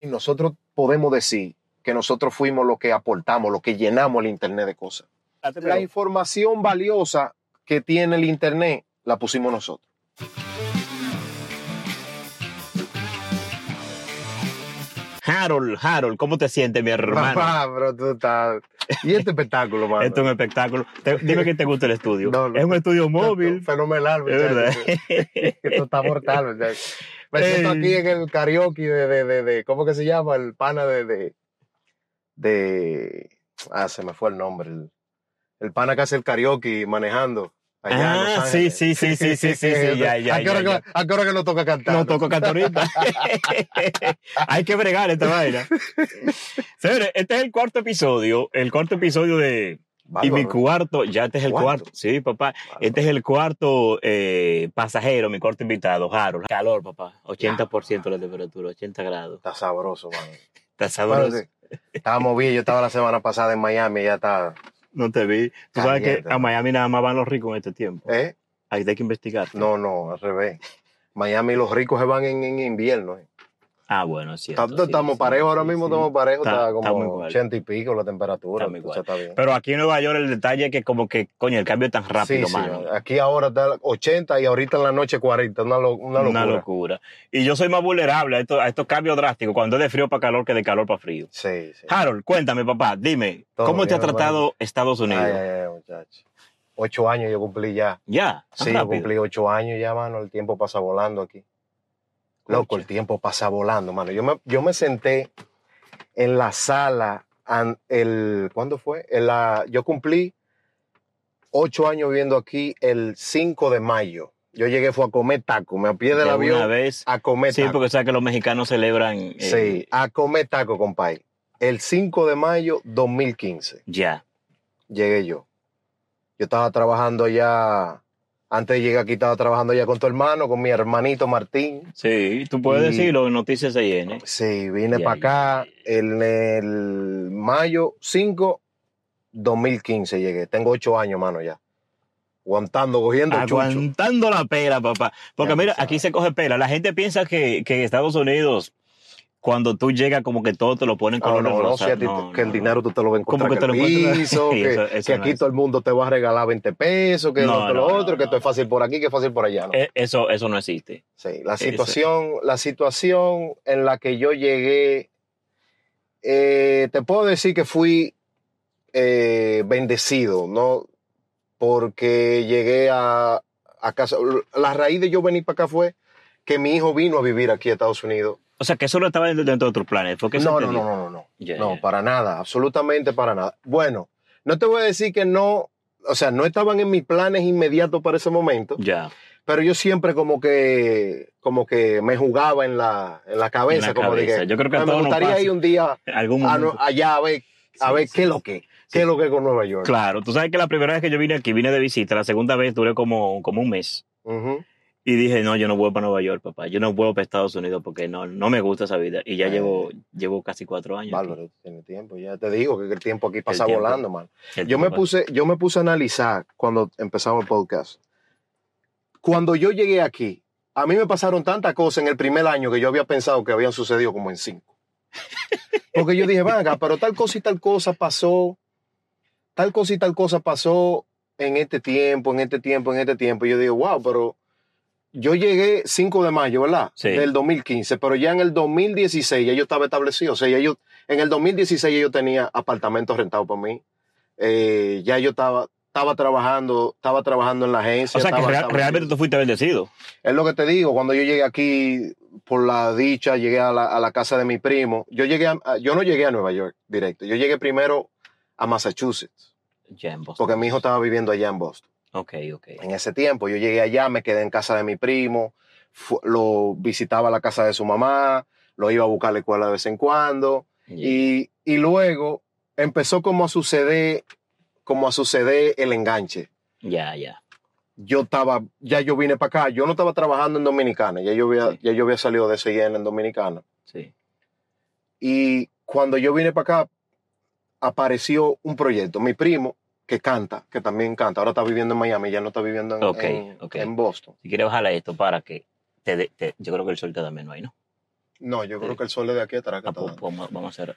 Y nosotros podemos decir que nosotros fuimos los que aportamos, los que llenamos el Internet de cosas. La información valiosa que tiene el Internet la pusimos nosotros. Harold, Harold, ¿cómo te sientes, mi hermano? Papá, bro, tú estás... ¿Y este espectáculo, mano? Esto es un espectáculo. Te- dime que te gusta el estudio. No, no. es un estudio móvil. Fenomenal, Es verdad. Esto está mortal, muchacho. Me siento aquí en el karaoke de, de, de, de- ¿cómo que se llama? El pana de, de, de- ah, se me fue el nombre. El, el pana que hace el karaoke manejando. Allá Ah, sí, sí, sí, sí, sí, sí, sí, ya, ya, ¿A qué hora, ya, que- a qué hora que nos toca cantar? No toco canto ahorita. Hay que bregar esta vaina. Señores, este es el cuarto episodio, el cuarto episodio de... Y mi cuarto, ya este es el Cuarto. cuarto. Sí, papá. Este es el cuarto eh, pasajero, mi cuarto invitado, Harold. Calor, papá. 80% la temperatura, 80 grados. Está sabroso, man. Está sabroso. Bueno, sí. Estábamos bien, yo estaba la semana pasada en Miami, ya está. No te vi. Tú sabes que a Miami nada más van los ricos en este tiempo. ¿Eh? Ahí hay que investigar. No, no, al revés. Miami los ricos se van en, en invierno. eh. Ah, bueno, sí. Está- estamos parejos ahora mismo, estamos parejos, Está- está, como igual. 80 y pico la temperatura. Entonces está bien. Pero aquí en Nueva York el detalle es que como que, coño, el cambio es tan rápido, sí, sí, mano. aquí ahora está 80 y ahorita en la noche 40, una, lo- una locura. Una locura. Y yo soy más vulnerable a estos, a estos cambios drásticos, cuando es de frío para calor que de calor para frío. Sí, sí. Harold, cuéntame, papá, dime, Todo ¿cómo te ha tratado Estados Unidos? Ay, ay, ay, muchacho. Ocho años yo cumplí ya. Ya, Sí, yo rápido. cumplí ocho años ya, mano. El tiempo pasa volando aquí. Loco, el tiempo pasa volando, mano. Yo me, yo me senté en la sala, an- el, ¿cuándo fue? En la, yo cumplí ocho años viviendo aquí el 5 de mayo. Yo llegué, fue a comer taco, me apié del De avión una vez. a comer Sí, taco. porque sabes que los mexicanos celebran. eh, Sí, a comer taco, compadre. El 5 de mayo 2015 Ya. llegué yo. Yo estaba trabajando ya, antes de llegar aquí estaba trabajando ya con tu hermano, con mi hermanito Martín. Sí, tú puedes Y- decirlo en Noticias CN. Sí, vine para acá en el mayo 5, 2015 llegué. Tengo ocho años, mano, ya. Aguantando, cogiendo chucho. Aguantando la pela, papá. Porque Ya mira, aquí se coge pela. La gente piensa que, que en Estados Unidos, cuando tú llegas, como que todo te lo ponen No, color no, no, rosa. si a ti No, que el no, dinero tú te lo a ¿Cómo encontrar que te lo piso, que, eso- eso que no aquí es. todo el mundo te va a regalar 20 pesos, que No, esto, lo no, otro, no, que esto es no. fácil por aquí, que es fácil por allá, ¿no? Eh, Eso, eso no existe. Sí, la Eso. situación, la situación en la que yo llegué, eh, te puedo decir que fui eh, bendecido, ¿no? Porque llegué a, a casa. La raíz de yo venir para acá fue que mi hijo vino a vivir aquí a Estados Unidos. O sea, que eso no estaba dentro dentro de otros planes. ¿Fue que No, no, no, no, no, no. Ya, No, para nada, absolutamente para nada. Bueno, no te voy a decir que no, o sea, no estaban en mis planes inmediatos para ese momento, Ya. pero yo siempre como que, como que me jugaba en la, en la cabeza, En la como cabeza. dije, Yo creo que a me todos nos gustaría ir un día algún a- allá a ver, a Sí, ver sí, qué es lo que, qué es lo que es con Nueva York. Claro, tú sabes que la primera vez que yo vine aquí, vine de visita, la segunda vez duré como, como un mes. Ujú. Y dije, no, yo no voy para Nueva York, papá. Yo no voy para Estados Unidos porque no, no me gusta esa vida. Y ya Eh. llevo, llevo casi cuatro años. Bárbaro, tiene tiempo, ya te digo que el tiempo aquí pasa tiempo. volando, man. Yo me puse, yo me puse a analizar cuando empezamos el podcast. Cuando yo llegué aquí, a mí me pasaron tantas cosas en el primer año que yo había pensado que habían sucedido como en cinco. Porque yo dije, venga, pero tal cosa y tal cosa pasó, tal cosa y tal cosa pasó en este tiempo, en este tiempo, en este tiempo. Y yo digo, wow, pero yo llegué 5 de mayo, ¿verdad? Sí. Del 2015, pero ya en el 2016 ya yo estaba establecido. O sea, ya yo, en el 2016 ya yo tenía apartamentos rentados para mí. Eh, ya yo estaba, estaba trabajando, estaba trabajando en la agencia. O sea, que real- realmente tú fuiste bendecido. Es lo que te digo, cuando yo llegué aquí, por la dicha, llegué a la, a la casa de mi primo. Yo, llegué a- yo no llegué a Nueva York directo, yo llegué primero a Massachusetts, Ya en Boston. porque mi hijo estaba viviendo allá en Boston. Ok, ok. En ese tiempo yo llegué allá, me quedé en casa de mi primo, lo visitaba a la casa de su mamá, lo iba a buscar a la escuela de vez en cuando. Ya. Y, y luego empezó como a suceder, como a suceder el enganche. Ya, ya. Yo estaba, ya yo vine para acá, yo no estaba trabajando en Dominicana, ya yo había, Sí. ya yo había salido de CIN en Dominicana. Sí. Y cuando yo vine para acá, apareció un proyecto. Mi primo, que canta, que también canta, ahora está viviendo en Miami, ya no está viviendo en, Boston. Si quieres bajarle esto para que te, dé- te- yo creo que el sol te da menos ahí, ¿no? No, yo creo que el sol de aquí Ah, está pues, dando. vamos, vamos a hacer.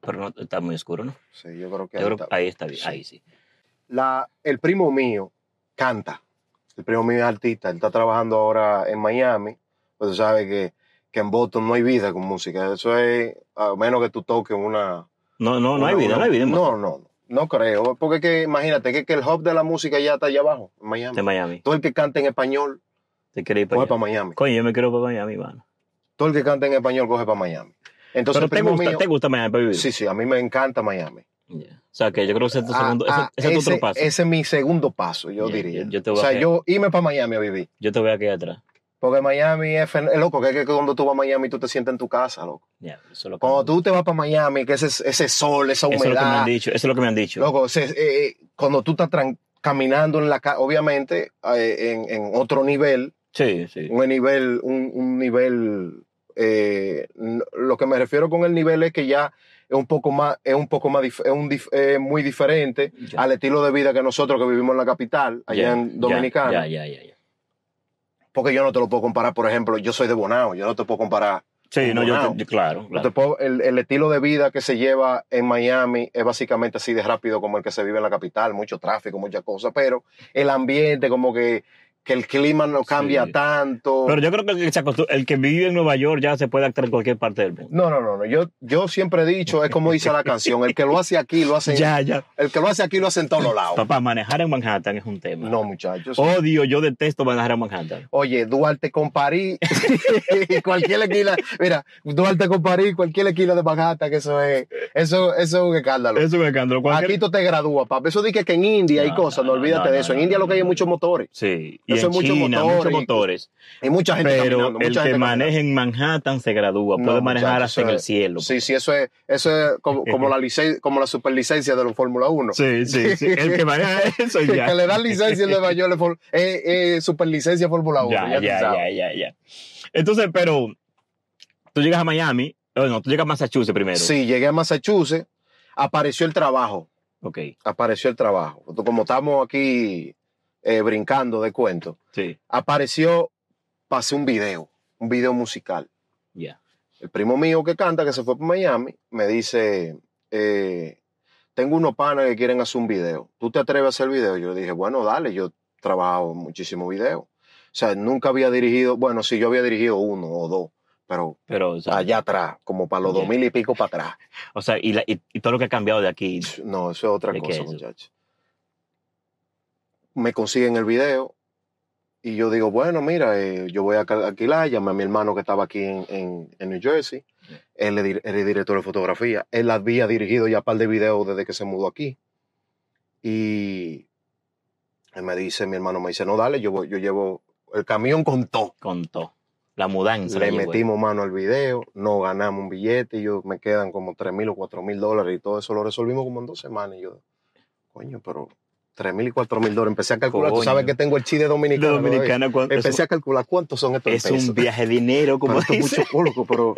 Pero no, está muy oscuro, ¿no? Sí, yo creo que Yo ahí creo está. ahí está bien. Sí. Ahí sí. La, el primo mío canta. El primo mío es artista. Él está trabajando ahora en Miami. Pues tú sabes que, que en Boston no hay vida con música. Eso es, a menos que tú toques una. No, no, no hay una- vida, no hay vida en No, no, no creo. Porque que, imagínate que, que el hub de la música ya está allá abajo, en Miami. de Miami. Todo el que canta en español ¿Te quieres ir para coge para Miami. Coño, yo me quiero para Miami, mano. Todo el que canta en español coge para Miami. Entonces, Pero te gusta, mío. te gusta Miami para vivir. Sí, sí, a mí me encanta Miami. Ya. O sea, que yo creo que ese es tu Ah, segundo, ese- ah, ese, es tu ese, otro paso. ese es mi segundo paso, yo diría. yo- yo te o voy a sea, yo irme para Miami a vivir. Yo te voy a quedar atrás. Porque Miami es, es loco, que es que cuando tú vas a Miami tú te sientes en tu casa, loco. Ya, eso es lo que, Cuando tú te vas para Miami, que ese, ese sol, esa eso es lo que me han humedad, dicho. Eso es lo que me han dicho. loco, ese- eh, eh, cuando tú estás caminando en la calle, obviamente eh, en, en otro nivel, Sí, sí. un nivel, un, un nivel, eh, lo que me refiero con el nivel es que ya es un poco más, es un poco más, es un eh, muy diferente al estilo de vida que nosotros que vivimos en la capital, allá en Dominicana. Ya, ya, ya. Porque yo no te lo puedo comparar, por ejemplo, yo soy de Bonao, yo no te puedo comparar. Sí, no, yo, claro, no claro. te puedo- el, el estilo de vida que se lleva en Miami es básicamente así de rápido como el que se vive en la capital, mucho tráfico, muchas cosas, pero el ambiente, como que, que el clima no cambia Sí. tanto. Pero yo creo que el que, el vive en Nueva York ya se puede actuar en cualquier parte del mundo. No, no, no, no. Yo, yo siempre he dicho, es como dice la canción, el que lo hace aquí lo hace, en- Ya, ya. el que lo hace aquí lo hace en todos lados. Papá, manejar en Manhattan es un tema. No, muchachos. Odio, yo detesto manejar en Manhattan. Oye, Duarte con París, cualquier esquina, mira, Duarte con París, cualquier esquina de Manhattan, que eso es, eso, eso es un escándalo. Eso es un escándalo. Cualquier- Aquí tú te gradúas, papá. Eso dice que en India hay cosas, no, no, olvídate de eso. En India lo que hay es muchos motores. Sí, y En es mucho China, motor muchos motores. Hay mucha gente Pero caminando, el mucha que gente maneja en Manhattan se gradúa, No, puede manejar hasta en el cielo. Sí, sí, eso es, eso es como, como la licen- como la superlicencia de los Fórmula 1. Sí, sí, sí. El que maneja eso ya. que le dan licencia en Nueva York es eh, eh, superlicencia Fórmula 1. Ya, ya, ya, ya, ya. Entonces, pero tú llegas a Miami, bueno, tú llegas a Massachusetts primero. Sí, llegué a Massachusetts, apareció el trabajo. Ok, Apareció el trabajo. Como estamos aquí eh, brincando de cuento, sí, apareció, pasé un video, un video musical. ya. El primo mío que canta, que se fue para Miami, me dice, eh, tengo unos panas que quieren hacer un video. ¿Tú te atreves a hacer video? Yo le dije, bueno, dale, yo trabajo muchísimo video. O sea, nunca había dirigido, bueno, sí, yo había dirigido uno o dos, pero Pero, o sea, allá atrás, como para los dos mil y pico para atrás. o sea y, la- y, y todo lo que ha cambiado de aquí. No, eso es otra ¿De qué cosa, es muchachos. Me consiguen el video y yo digo, bueno, mira, eh, yo voy a alquilar, llamé a mi hermano que estaba aquí en, en- en New Jersey. Él él es director de fotografía. Él había dirigido ya un par de videos desde que se mudó aquí. Y él me dice, mi hermano me dice, no, dale, yo, voy- yo llevo el camión con todo. Con todo. La mudanza. Le metimos mano al video, no ganamos un billete, y yo me quedan como 3 mil o 4 mil dólares y todo eso lo resolvimos como en dos semanas. Y yo, coño, pero 3 mil y 4 mil dólares. Empecé a calcular, tú sabes que tengo el dominicano. todavía. dominicana, ¿cuánto? Empecé es, a calcular cuántos son estos es pesos. un viaje de dinero, como Pero esto es mucho, pero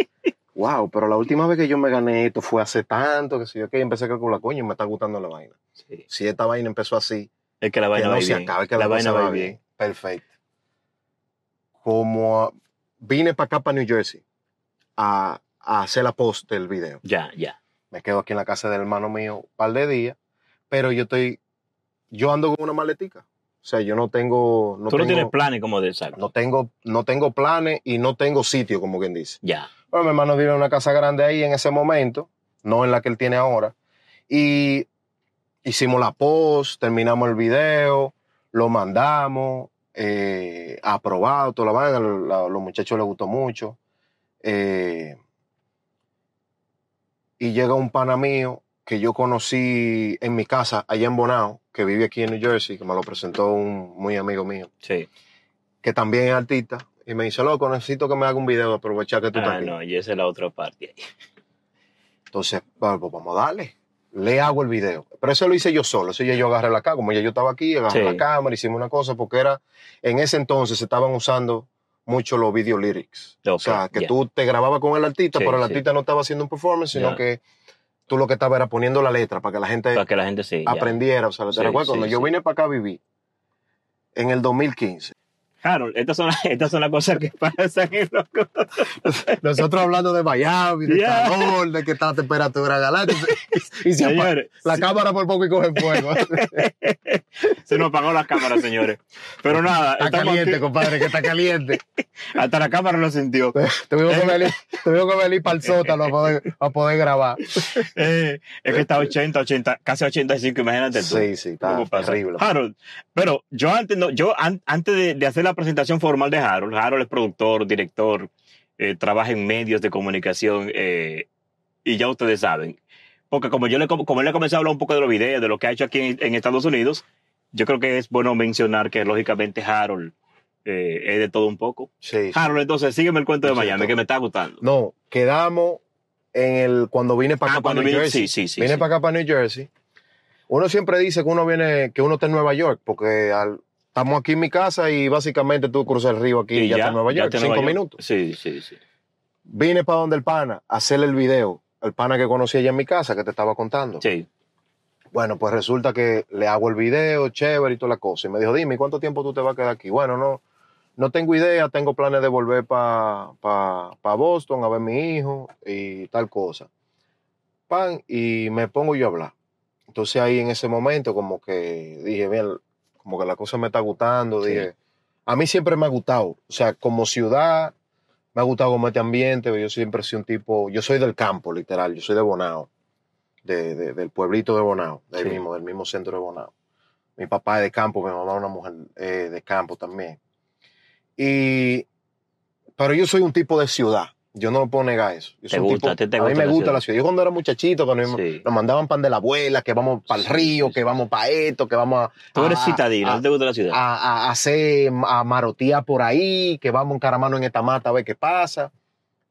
wow, pero la última vez que yo me gané esto fue hace tanto que si yo que empecé a calcular, coño, me está gustando la vaina. Sí. Si esta vaina empezó así, Es que la que vaina no va se bien. acabe, que la la, vaina va bien. bien. Perfecto. Como ah, vine para acá, para New Jersey, a, a hacer la post del video. Ya, ya. Me quedo aquí en la casa del hermano mío un par de días, pero yo estoy, yo ando con una maletica. O sea, yo no tengo, no Tú no tengo, tienes planes como de saco. no tengo, no tengo planes y no tengo sitio, como quien dice. Ya. Bueno, mi hermano vive en una casa grande ahí en ese momento, no en la que él tiene ahora. Y hicimos la post, terminamos el video, lo mandamos, eh, aprobado, toda la vaina, la- los muchachos les gustó mucho. Eh, y llega un pana mío que yo conocí en mi casa allá en Bonao, que vive aquí en New Jersey, que me lo presentó un muy amigo mío, Sí. que también es artista, y me dice, loco, necesito que me haga un video de aprovechar que tú estás Ah, aquí. no, y esa es la otra parte. Entonces, bueno, pues vamos a darle. Le hago el video. Pero eso lo hice yo solo. Eso ya yo agarré la cámara. Como ya yo estaba aquí, agarré Sí. la cámara, hicimos una cosa, porque era, en ese entonces se estaban usando mucho los video lyrics. o sea, que tú te grababas con el artista, Sí, pero el sí. artista no estaba haciendo un performance, sino que tú lo que estabas era poniendo la letra para que la gente Para que la gente sí. ya. aprendiera. O sea, te Sí, recuerdo, sí, cuando yo vine para acá a vivir, en el 2015, Harold, estas son, estas son las cosas que pasan en los Nosotros hablando de Miami, de Yeah. calor, de que está la temperatura galáctica. Y se apa- Señores, la sí. cámara por poco y coge fuego. se nos apagó la cámara, señores. Pero nada, Está caliente, aquí. compadre, que está caliente. hasta la cámara lo sintió. Tuvimos que venir, tuvimos que venir para el sótano a poder, a poder grabar. Eh, es que está 80, 80, casi 85, imagínate tú. Sí, sí, está terrible. Harold, pero yo antes, no, yo an- antes de, de hacer la presentación formal de Harold, Harold es productor, director, eh, trabaja en medios de comunicación eh, y ya ustedes saben. Porque como yo le, com- como él le comenzó a hablar un poco de los videos, de lo que ha hecho aquí en, en Estados Unidos, yo creo que es bueno mencionar que lógicamente Harold eh, es de todo un poco. Sí. Harold, entonces sígueme el cuento de Miami, que me está gustando. No, quedamos en el cuando vine para Ah, acá, para cuando New vine- Jersey. sí, sí, sí, vine para acá, para New Jersey. Uno siempre dice que uno viene, que uno está en Nueva York, porque al- estamos aquí en mi casa y básicamente tú cruzas el río aquí y ya, está en Nueva York, cinco Nueva York. minutos. Sí, sí, sí. Vine para donde el pana, a hacerle el video, el pana que conocí allá en mi casa, que te estaba contando. Sí. Bueno, pues resulta que le hago el video, chévere y toda la cosa. Y me dijo, dime, ¿cuánto tiempo tú te vas a quedar aquí? Bueno, no, no tengo idea, tengo planes de volver para Boston a ver a mi hijo y tal cosa. Pan, y me pongo yo a hablar. Entonces ahí en ese momento como que dije, bien, como que la cosa me está gustando, Sí. dije, a mí siempre me ha gustado, o sea, como ciudad, me ha gustado como este ambiente, yo siempre soy un tipo, yo soy del campo, literal, yo soy de Bonao, de, de- del pueblito de Bonao, del, Sí. mismo, del mismo centro de Bonao. Mi papá es de campo, mi mamá es una mujer eh, de campo también. Y, pero yo soy un tipo de ciudad, yo no puedo negar eso. Yo Te gusta, tipo- a ti te a mí me la gusta ciudad. la ciudad. Yo cuando era muchachito, cuando nos- Sí. nos mandaban pan de la abuela, que vamos para el Sí, río, sí, que vamos para esto, que vamos a, Tú eres a- citadino, a- ¿no te gusta la ciudad? a, a- a hacer, a marotear por ahí, que vamos en caramano en esta mata a ver qué pasa.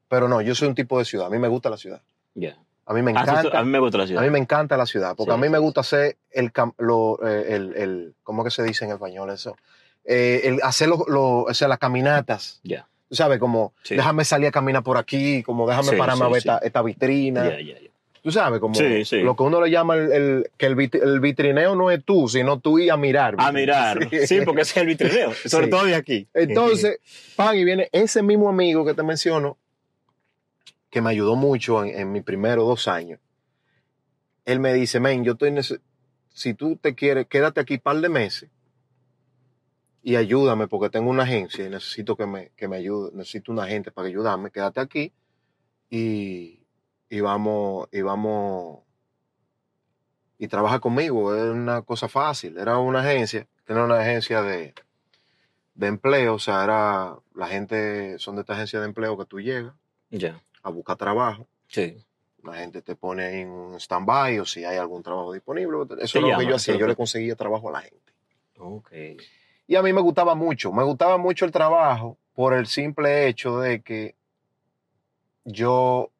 Pero no, yo soy un tipo de ciudad. A mí me gusta la ciudad. Ya. A mí me Ah, encanta. a mí me gusta la ciudad. A mí me encanta la ciudad, porque Sí, a mí me gusta hacer el, lo, eh, el, el- ¿cómo que se dice en español eso? Eh, el hacer lo- lo- o sea, las caminatas, Ya, tú sabes, como Sí. déjame salir a caminar por aquí, como déjame Sí, pararme a ver esta, esta vitrina, ya, ya, ya. tú sabes, como Sí, sí. lo que uno le llama el, el- que el, vit- el vitrineo no es tú, sino tú ir a mirar. A mirar. Sí, porque ese es el vitrineo, sobre todo de aquí. Entonces, pan, y viene ese mismo amigo que te menciono, que me ayudó mucho en, en mis primeros dos años. Él me dice, men, yo estoy, si tú te quieres, quédate aquí un par de meses y ayúdame porque tengo una agencia y necesito que me, que me ayude, necesito una gente para ayudarme, quédate aquí y, y vamos, y vamos, y trabaja conmigo, es una cosa fácil, era una agencia, tenía una agencia de, de empleo, o sea, era la gente, son de esta agencia de empleo que tú llegas Ya, a buscar trabajo, sí. la gente te pone en un stand-by o si hay algún trabajo disponible, eso es lo que yo hacía, yo le conseguía trabajo a la gente. Ok. Y a mí me gustaba mucho, me gustaba mucho el trabajo por el simple hecho de que yo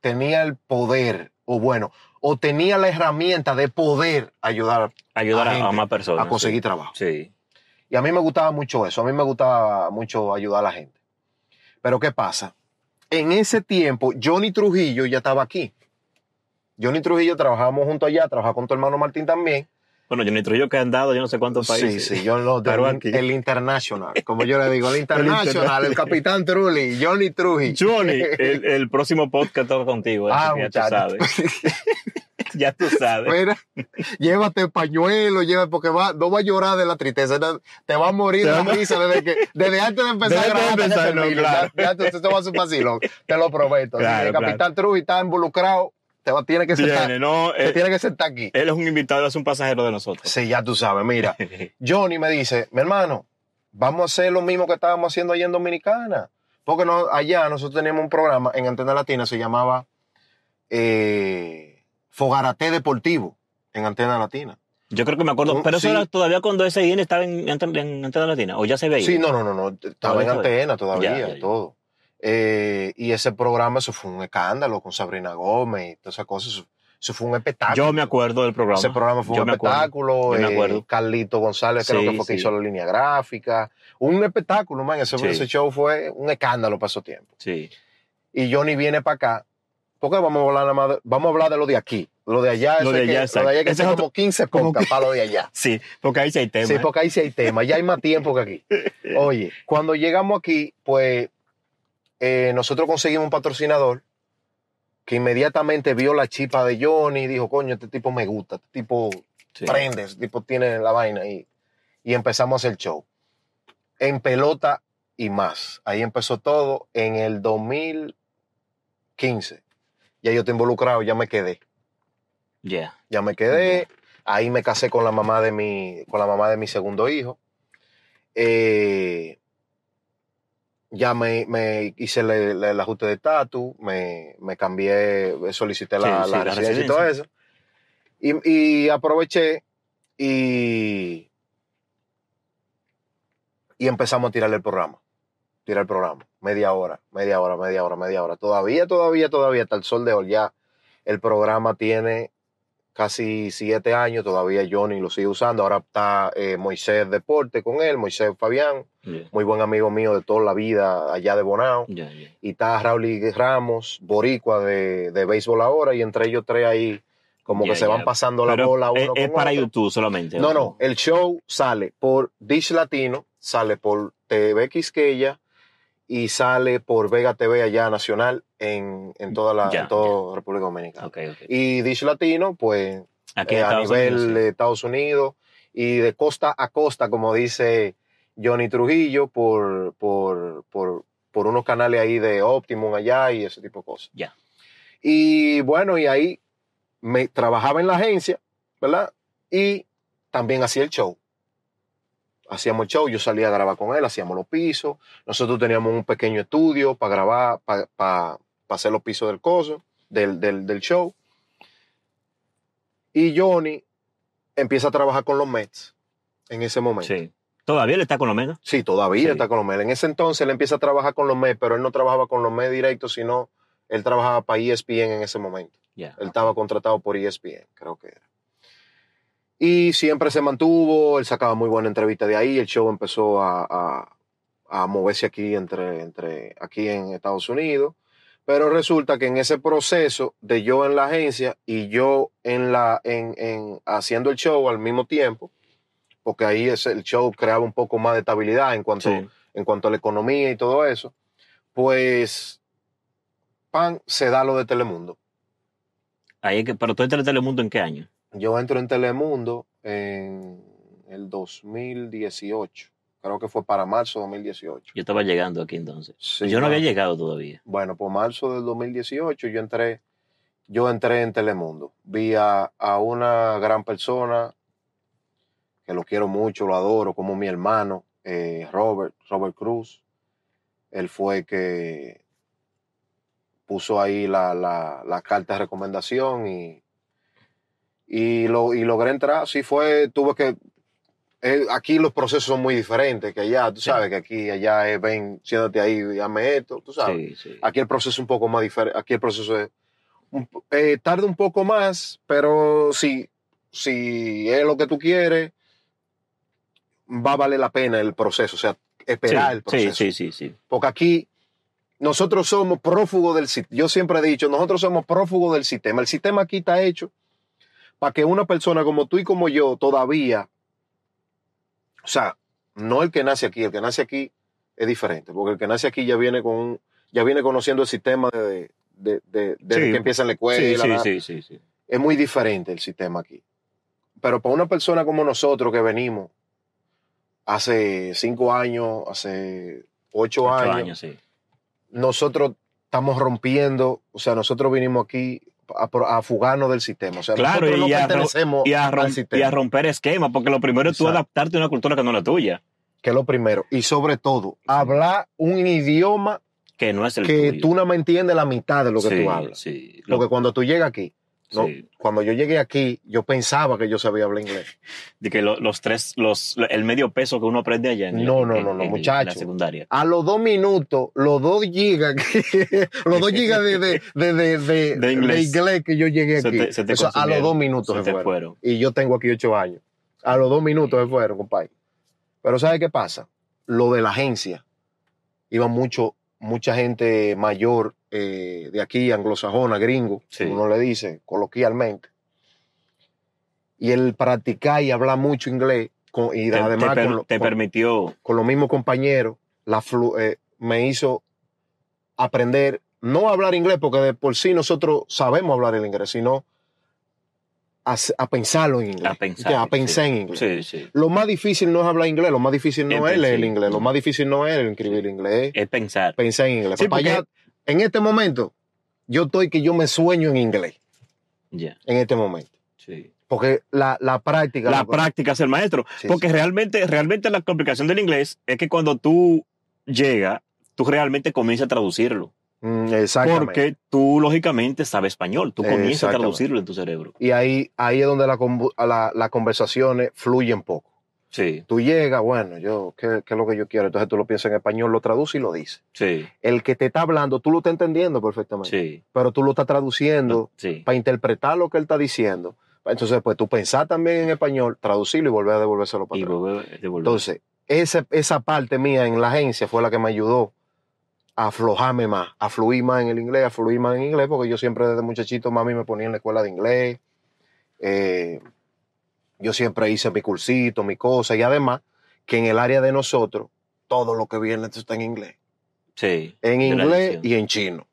tenía el poder, o bueno, o tenía la herramienta de poder ayudar Ayudar A a, a gente más personas. a conseguir trabajo. Sí. Y a mí me gustaba mucho eso, a mí me gustaba mucho ayudar a la gente. Pero ¿qué pasa? En ese tiempo, Johnny Trujillo ya estaba aquí. Johnny Trujillo trabajábamos junto allá, trabajaba con tu hermano Martín también. Bueno, Johnny Trujillo que han dado yo no sé cuántos Sí, países. sí, yo lo Pero el, el international, como yo le digo, el international, el, international. capitán Trulli, Johnny Trujillo. Johnny, el, el próximo podcast toca contigo. Ah, ya tú sabes. ya tú sabes. Mira, llévate pañuelo, llévate, porque va, no va a llorar de la tristeza, te va a morir de la va risa desde, que, desde antes de empezar a grabar. empezar, no, claro. Ya, ya vas a un vacilón, te lo prometo. Claro, que el claro. capitán Trujillo está involucrado, te va, tiene que sentar, Tiene, no, te él, tiene que sentar aquí. él es un invitado, es un pasajero de nosotros. Sí, ya tú sabes, mira. Johnny me dice, mi hermano, vamos a hacer lo mismo que estábamos haciendo allá en Dominicana. Porque no, allá nosotros teníamos un programa en Antena Latina, se llamaba eh, Fogarate Deportivo en Antena Latina. Yo creo que me acuerdo, pero eso era todavía cuando SIN estaba en, en, en Antena Latina, o ya se veía. Sí, no, no, no, no, estaba Todavía, en. Antena todavía, Ya, ya, ya. todo. Eh, y ese programa, eso fue un escándalo con Sabrina Gómez y todas esas cosas. Eso, eso fue un espectáculo. Yo me acuerdo del programa. Ese programa fue Yo un me acuerdo. espectáculo. Yo me eh, acuerdo. Carlito González, creo Sí, que fue que hizo la línea gráfica. Un espectáculo, man. Ese, ese show fue un escándalo para esos tiempos. Sí. Y Johnny viene para acá. Porque vamos a hablar nada más de- vamos a hablar de lo de aquí. Lo de allá, Lo de es que- allá, lo de allá que otro- como 15 como podcasts para lo de allá. Sí, porque ahí sí hay tema. Sí, porque ahí sí hay tema, ya hay más tiempo que aquí. Oye, cuando llegamos aquí, pues eh, nosotros conseguimos un patrocinador que inmediatamente vio la chipa de Johnny y dijo, coño, este tipo me gusta, este tipo Sí. prende, este tipo tiene la vaina y, y empezamos a hacer show. En pelota y más. Ahí empezó todo en el 2015. Ya yo estoy involucrado, ya me quedé. Yeah. Ya me quedé. Ahí me casé con la mamá de mi, con la mamá de mi segundo hijo. Eh, ya me, me hice el, ajuste de estatus, me, me cambié, solicité la, Sí, sí, la la residencia y todo eso. Y, y aproveché y, y empezamos a tirarle el programa. Tirar el programa. Media hora, media hora, media hora, media hora. Todavía, todavía, todavía, hasta el sol de hoy. Ya el programa tiene casi siete años. Todavía Johnny lo sigue usando. Ahora está eh, Moisés Deporte con él, Moisés Fabián, Yeah. muy buen amigo mío de toda la vida allá de Bonao. Yeah, yeah. Y está Raúl Ramos, Boricua de, de béisbol ahora. Y entre ellos tres ahí, como que se van pasando la bola uno es, es para otro. YouTube solamente. No, no, el show sale por Dish Latino, sale por TV Quisqueya y sale por Vega TV allá nacional en, en toda la Ya, en toda República Dominicana. Ok, ok. Y Dish Latino, pues Aquí eh, a nivel Unidos, de Estados Unidos y de costa a costa, como dice Johnny Trujillo, por, por, por, por unos canales ahí de Optimum allá y ese tipo de cosas. Ya. Y bueno, y ahí me trabajaba en la agencia, ¿verdad? Y también hacía el show. Hacíamos el show, yo salía a grabar con él, hacíamos los pisos. Nosotros teníamos un pequeño estudio para grabar, para hacer los pisos del coso, del, del, del show. Y Johnny empieza a trabajar con los Mets en ese momento. Sí, Sí. Todavía le está con lo menos. todavía Sí. está con los Mets. En ese entonces él empieza a trabajar con los Mets, pero él no trabajaba con los Mets directos, sino él trabajaba para ESPN en ese momento. Él estaba contratado por ESPN, creo que era. Y siempre se mantuvo, él sacaba muy buena entrevista de ahí, el show empezó a, a- a moverse aquí, entre, entre, aquí en Estados Unidos. Pero resulta que en ese proceso de yo en la agencia y yo en la, en, en haciendo el show al mismo tiempo, porque ahí es, el show creaba un poco más de estabilidad en cuanto, Sí. en cuanto a la economía y todo eso, pues pan se da lo de Telemundo. Ahí es que, pero tú entras en Telemundo en qué año? Yo entro en Telemundo en el 2018. Creo que fue para marzo de 2018. Yo estaba llegando aquí entonces. Sí, yo no había llegado todavía. Bueno, por marzo del 2018 yo entré, yo entré en Telemundo. Vi a, a una gran persona que lo quiero mucho, lo adoro, como mi hermano, eh, Robert, Robert Cruz. Él fue que puso ahí la, la, la carta de recomendación y, y, lo, y logré entrar. Sí fue, tuve que... eh, aquí los procesos son muy diferentes que allá, tú Sí. sabes que aquí, allá es, ven, siéntate ahí y hazme esto, tú sabes. Sí, sí. Aquí el proceso es un poco más diferente. Aquí el proceso es. eh, tarda un poco más, pero si, si es lo que tú quieres, va a valer la pena el proceso. O sea, esperar el Sí, proceso. sí, sí, sí. Porque aquí nosotros somos prófugos del sistema. Yo siempre he dicho, nosotros somos prófugos del sistema. El sistema aquí está hecho para que una persona como tú y como yo todavía, o sea, no el que nace aquí, el que nace aquí es diferente, porque el que nace aquí ya viene con un- ya viene conociendo el sistema de, de, de- Sí. que empieza en la escuela. sí, la- sí, sí, sí. Es muy diferente el sistema aquí. Pero para una persona como nosotros que venimos hace cinco años, hace ocho, Ocho años, años, sí. nosotros estamos rompiendo, o sea, nosotros vinimos aquí a, a fugarnos del sistema. O sea, Claro, nosotros no y a ro- pertenecemos Y a, al y a romper esquemas, porque lo primero es tú adaptarte a una cultura que no es la tuya, que es lo primero. Y sobre todo, hablar un idioma que no es el que tuyo. tú no me entiendes la mitad de lo que Sí, tú hablas. Sí, Lo- Porque cuando tú llegas aquí, ¿no? sí. cuando yo llegué aquí, yo pensaba que yo sabía hablar inglés. De que lo- los tres, los, el medio peso que uno aprende allá en, No, no, no, no, muchacho. la secundaria. A los dos minutos, los dos gigas, los dos gigas de, de, de, de, inglés. que yo llegué Se aquí, te- se te eso a los dos minutos se fueron. fueron. Y yo tengo aquí ocho años. A los dos minutos se fueron, compadre. Pero ¿sabe qué pasa? Lo de la agencia. Iba mucho, mucha gente mayor eh, de aquí, anglosajona, gringo, Sí. como uno le dice coloquialmente. y el practicar y hablar mucho inglés, con- y Te, además te per- con, lo- te con- permitió. con los mismos compañeros, la flu- eh, me hizo aprender, no hablar inglés, porque de por sí nosotros sabemos hablar el inglés, sino a, a pensarlo en inglés. A pensar, Ya, a pensar sí. en inglés. Sí, sí. Lo más difícil no es hablar inglés, lo más difícil no Es es leer el inglés, lo más difícil no es el escribir inglés, Es pensar. pensar en inglés. Papá, ya, en este momento, yo estoy que yo me sueño en inglés, Ya. en este momento. Sí. Porque la, la práctica... La práctica es el maestro. Sí, Porque realmente, realmente la complicación del inglés es que cuando tú llegas, tú realmente comienzas a traducirlo. mm, exactamente. Porque tú, lógicamente, sabes español. Tú comienzas a traducirlo en tu cerebro. Y ahí, ahí es donde la convu- la- las conversaciones fluyen poco. Sí, Tú llegas, bueno, yo, ¿qué, qué es lo que yo quiero? Entonces tú lo piensas en español, lo traduces y lo dices. sí, El que te está hablando, tú lo estás entendiendo perfectamente, sí. pero tú lo estás traduciendo Sí. para interpretar lo que él está diciendo. Entonces, pues tú pensás también en español, traducirlo y volver a devolvérselo para Y atrás. volver- devolver. Entonces, ese- esa parte mía en la agencia fue la que me ayudó a aflojarme más, a fluir más en el inglés, a fluir más en inglés, porque yo siempre desde muchachito mami me ponía en la escuela de inglés. Eh, yo siempre hice mi cursito, mi cosa, y además que en el área de nosotros, todo lo que viene está en inglés. sí. En inglés y en chino.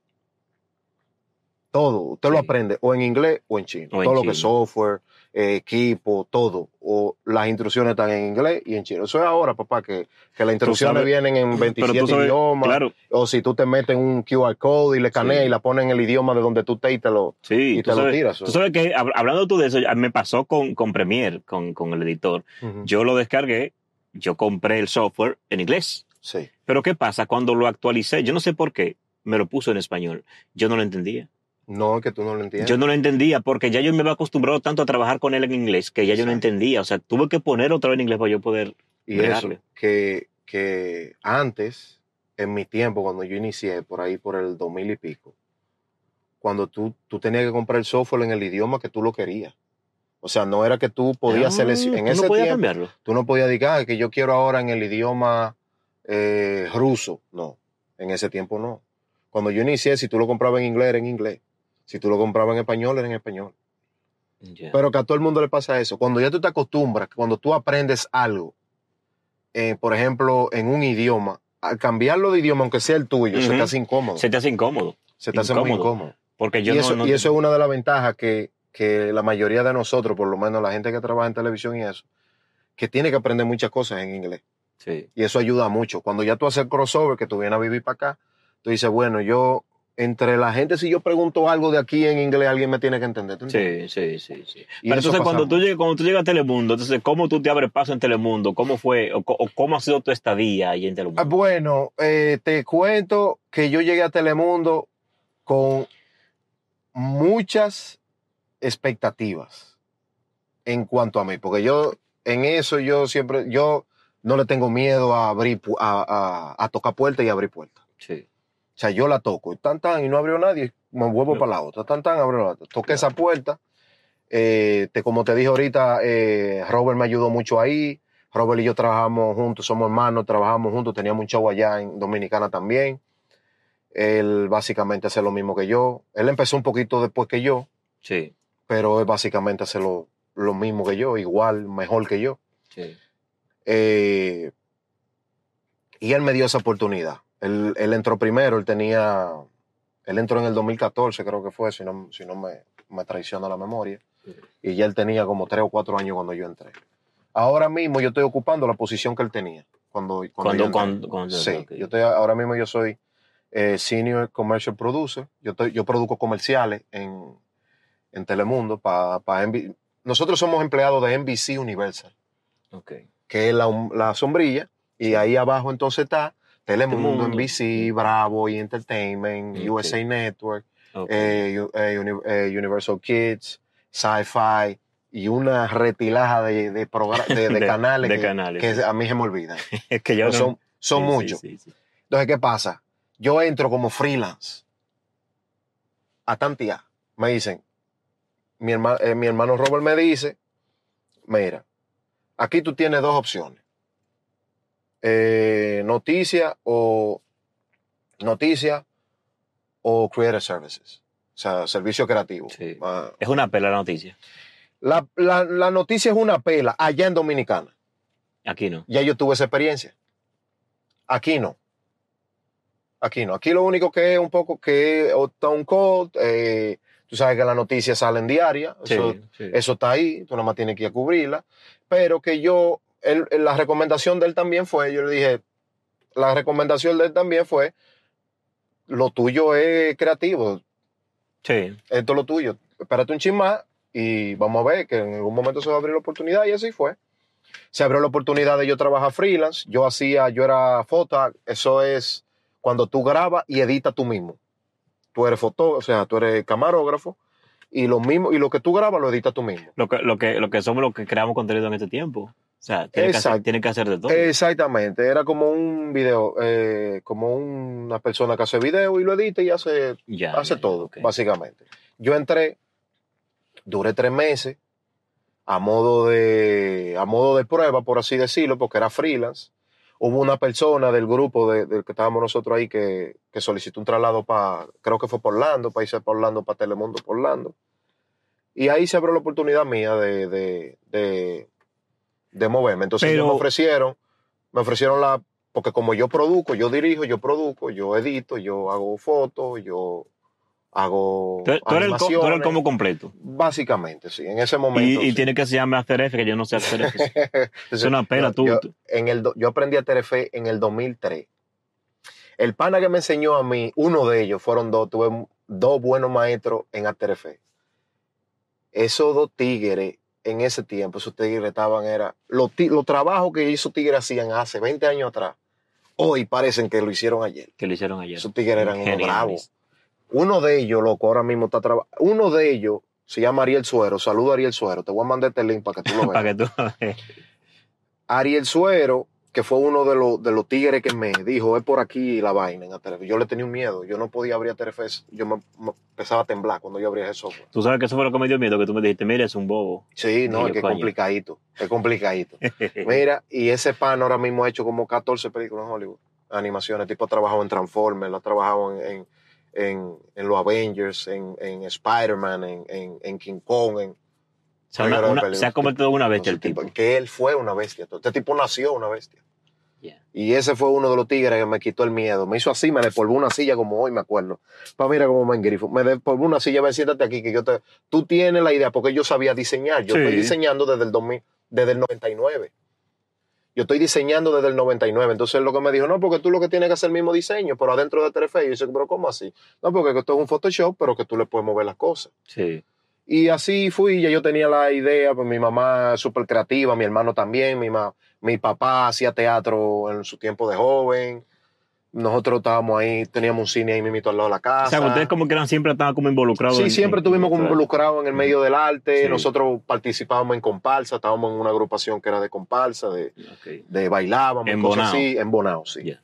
Todo, usted lo aprende o en inglés o en chino. O en todo lo que es software, eh, equipo, todo. O las instrucciones están en inglés y en chino. Eso es ahora, papá, que, que las instrucciones vienen en Pero 27 tú sabes, idiomas. claro, O si tú te metes en un QR code y le escaneas Sí. y la pones en el idioma de donde tú te y te lo, sí. y te lo tiras. tú sabes que, hab- hablando tú de eso, me pasó con, con Premiere, con, con el editor. Yo lo descargué, yo compré el software en inglés. Sí. Pero ¿qué pasa? Cuando lo actualicé, yo no sé por qué, me lo puso en español. Yo no lo entendía. No, es que tú no lo entiendes. Yo no lo entendía porque ya yo me había acostumbrado tanto a trabajar con él en inglés que ya yo no entendía. O sea, tuve que poner otra vez en inglés para yo poder. Y eso, que, que antes, en mi tiempo, cuando yo inicié, por ahí por el 2000 y pico, cuando tú, tú tenías que comprar el software en el idioma que tú lo querías. O sea, no era que tú podías Ah, seleccionar. En tú ese no podías tiempo, cambiarlo. tú no podías decir "Ah, que yo quiero ahora en el idioma eh, ruso. No, en ese tiempo no. Cuando yo inicié, si tú lo comprabas en inglés, era en inglés. Si tú lo comprabas en español, era en español. Pero que a todo el mundo le pasa eso. Cuando ya tú te acostumbras, cuando tú aprendes algo, eh, por ejemplo, en un idioma, al cambiarlo de idioma, aunque sea el tuyo, se te hace incómodo. Se te hace incómodo. se te hace muy incómodo. Porque yo y no- eso, no, y eso es una de las ventajas que, que la mayoría de nosotros, por lo menos la gente que trabaja en televisión y eso, que tiene que aprender muchas cosas en inglés. Sí. Y eso ayuda mucho. Cuando ya tú haces crossover, que tú vienes a vivir para acá, tú dices, bueno, yo, entre la gente, si yo pregunto algo de aquí en inglés, alguien me tiene que entender. Sí, sí, sí, sí. Y Pero entonces cuando tú, llegas, cuando tú llegas a Telemundo, entonces ¿cómo tú te abres paso en Telemundo? ¿Cómo fue o, cómo ha sido tu estadía ahí en Telemundo? Ah, Bueno, eh, te cuento que yo llegué a Telemundo con muchas expectativas en cuanto a mí, porque yo en eso yo siempre, yo no le tengo miedo a abrir, a- a tocar puertas y abrir puertas. Sí. O sea, yo la toco, tan tan, y no abrió nadie, me vuelvo No. para la otra, tan tan, abrió la otra. Toqué esa puerta, eh, te, como te dije ahorita, eh, Robert me ayudó mucho ahí, Robert y yo trabajamos juntos, somos hermanos, trabajamos juntos, teníamos un show allá en Dominicana también. Él básicamente hace lo mismo que yo. Él empezó un poquito después que yo, Sí. pero él básicamente hace lo, lo mismo que yo, igual, mejor que yo. Sí. Eh, y él me dio esa oportunidad. Él, él entró primero, él tenía, él entró en el 2014, creo que fue, si no, si no me, me traiciona la memoria. Y ya él tenía como tres o cuatro años cuando yo entré. Ahora mismo yo estoy ocupando la posición que él tenía. Cuando, cuando, Cuando- sí, yo estoy, ahora mismo yo soy eh, Senior Commercial Producer. Yo, estoy, yo produzco comerciales en, en Telemundo para Nosotros somos empleados de NBC Universal Ok. que es la, la sombrilla, y ahí abajo entonces está Telemundo, Telemundo. NBC, Bravo y Entertainment. USA Network, eh, eh, eh, Universal Kids, Sci-Fi y una retilaja de, de, canales, que, canales, que sí. a mí se me olvidan. es que yo Pero no- son son sí, muchos. sí. Entonces, ¿qué pasa? Yo entro como freelance a tantear. Me dicen, mi, eh, mi hermano Robert me dice, mira, aquí tú tienes dos opciones. Eh, noticia o noticia o creative services. O sea, servicio creativo. Sí. Ah, Es una pela la noticia. La, la- la noticia es una pela allá en Dominicana. Aquí no. Ya yo tuve esa experiencia. Aquí no. Aquí no. Aquí lo único que es un poco que es un code. eh, tú sabes que las noticias salen diarias. Sí, Eso, sí. eso está ahí. Tú nada más tienes que ir a cubrirla. Pero que yo, él- la recomendación de él también fue, yo le dije, la recomendación de él también fue, lo tuyo es creativo. Sí. Esto es lo tuyo. Espérate un chin más y vamos a ver que en algún momento se va a abrir la oportunidad y así fue. Se abrió la oportunidad de yo trabajar freelance. Yo hacía, yo era foto. Eso es cuando tú grabas y editas tú mismo. Tú eres foto, o sea, tú eres camarógrafo y lo mismo y lo que tú grabas lo editas tú mismo. Lo que, lo, que, lo que somos los que creamos contenido en este tiempo. O sea, tiene que, hacer, Exacto. tiene que hacer de todo. Exactamente, era como un video, eh, como una persona que hace video y lo edita y hace ya, hace ya, todo, básicamente. Yo entré, duré tres meses a modo de a modo de prueba, por así decirlo, porque era freelance. Hubo una persona del grupo de- del que estábamos nosotros ahí que, que solicitó un traslado para, creo que fue por Orlando, para irse por Orlando, para Telemundo por Orlando. Y ahí se abrió la oportunidad mía de, de, de, de moverme. Entonces Pero- ellos me ofrecieron, me ofrecieron la, porque como yo produzco, yo dirijo, yo produzco, yo edito, yo hago fotos, yo hago Tú, tú eres tú eres el animaciones. combo completo. Básicamente, sí. En ese momento. y sí. tiene que se After Effects, que yo no sé After Effects. es una pena, Yo- tú. Yo, en el, yo aprendí a Terefe en el 2003. El pana que me enseñó a mí, uno de ellos, fueron dos, tuve dos buenos maestros en After Effects. Esos dos tigres, en ese tiempo, esos tigres estaban, era, los, los trabajos que esos tigres hacían hace 20 años atrás, hoy parecen que lo hicieron ayer. que le hicieron ayer. Esos tigres eran unos bravos. Uno de ellos, loco, ahora mismo está trabajando. Uno de ellos se llama Ariel Suero. Saludo a Ariel Suero. Te voy a mandar este link para que tú lo veas. Para que tú. Ariel Suero, que fue uno de los, de los tigres que me dijo, es por aquí la vaina en Aterefe. Yo le tenía un miedo. Yo no podía abrir Aterefe. Yo me, me empezaba a temblar cuando yo abría ese software. Tú sabes que eso fue lo que me dio miedo, que tú me dijiste, mira, es un bobo. Sí, no, es que es complicadito. Es complicadito. Mira, y ese pan ahora mismo ha hecho como 14 películas en Hollywood. Animaciones. El tipo ha trabajado en Transformers, ha trabajado en, en, en, en los Avengers, en, en Spider-Man, en, en, en King Kong, en, sea, una- Oiga, una- película. se ha convertido en una bestia el tipo. Que él fue una bestia. Este tipo nació una bestia. Yeah. Y ese fue uno de los tigres que me quitó el miedo. Me hizo así, me despolvó una silla como hoy, me acuerdo. Pa, mira cómo me engrifo. Me despolvó una silla, ven, siéntate aquí, que yo te... Tú tienes la idea, porque yo sabía diseñar. Yo Sí. estoy diseñando desde el 2000, desde el 99. Yo estoy diseñando desde el 99. Entonces lo que me dijo, no, porque tú lo que tienes que hacer el mismo diseño, pero adentro de. Y yo dice, pero ¿cómo así? No, porque esto es un Photoshop, pero que tú le puedes mover las cosas. Sí. Y así fui, ya yo tenía la idea, pues mi mamá es súper creativa, mi hermano también, mi, ma- mi papá hacía teatro en su tiempo de joven, nosotros estábamos ahí, teníamos un cine ahí mismito al lado de la casa. O sea, ustedes como que eran siempre estaban como involucrados. Sí, en- siempre en- estuvimos como involucrados en el medio del arte, Sí. nosotros participábamos en comparsa, estábamos en una agrupación que era de comparsa, de, Ok. de bailábamos, En cosas así, en Bonao, sí. Ya.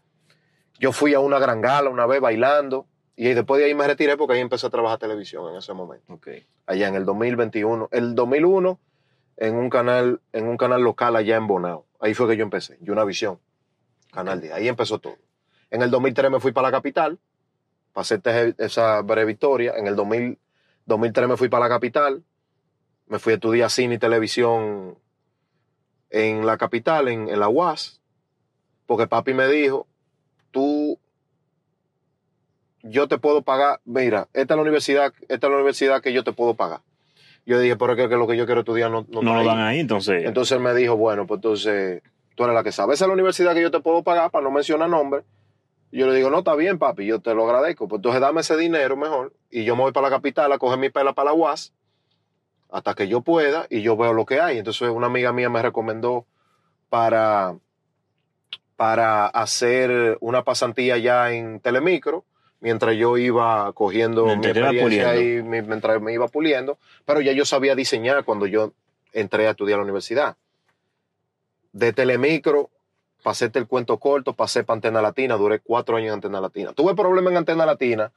Yo fui a una gran gala una vez bailando y después de ahí me retiré porque ahí empecé a trabajar televisión en ese momento allá en el 2021. El 2001 en un canal, en un canal local allá en Bonao. Ahí fue que yo empecé, y una visión, canal 10. Ahí empezó todo. En el 2003 me fui para la capital, teje- esa breve historia. En el 2000, 2003 me fui para la capital, me fui a estudiar cine y televisión en la capital, en, en la UAS, porque papi me dijo, tú, yo te puedo pagar, mira, esta es la universidad, esta es la universidad que yo te puedo pagar. Yo dije, pero es que, lo que yo quiero estudiar no, no, No, lo ahí". dan ahí, entonces. Entonces él me dijo, bueno, pues entonces tú eres la que sabe. Esa es la universidad que yo te puedo pagar, para no mencionar nombre. Yo le digo, no, está bien, papi, yo te lo agradezco. Pues entonces dame ese dinero mejor. Y yo me voy para la capital a coger mi pela para la UAS hasta que yo pueda y yo veo lo que hay. Entonces una amiga mía me recomendó para, para hacer una pasantía ya en Telemicro, mientras yo iba cogiendo mi experiencia y mi- mientras me iba puliendo, pero ya yo sabía diseñar cuando yo entré a estudiar a la universidad. De Telemicro, pasé el cuento corto, pasé para Antena Latina, duré cuatro años en Antena Latina. Tuve problemas en Antena Latina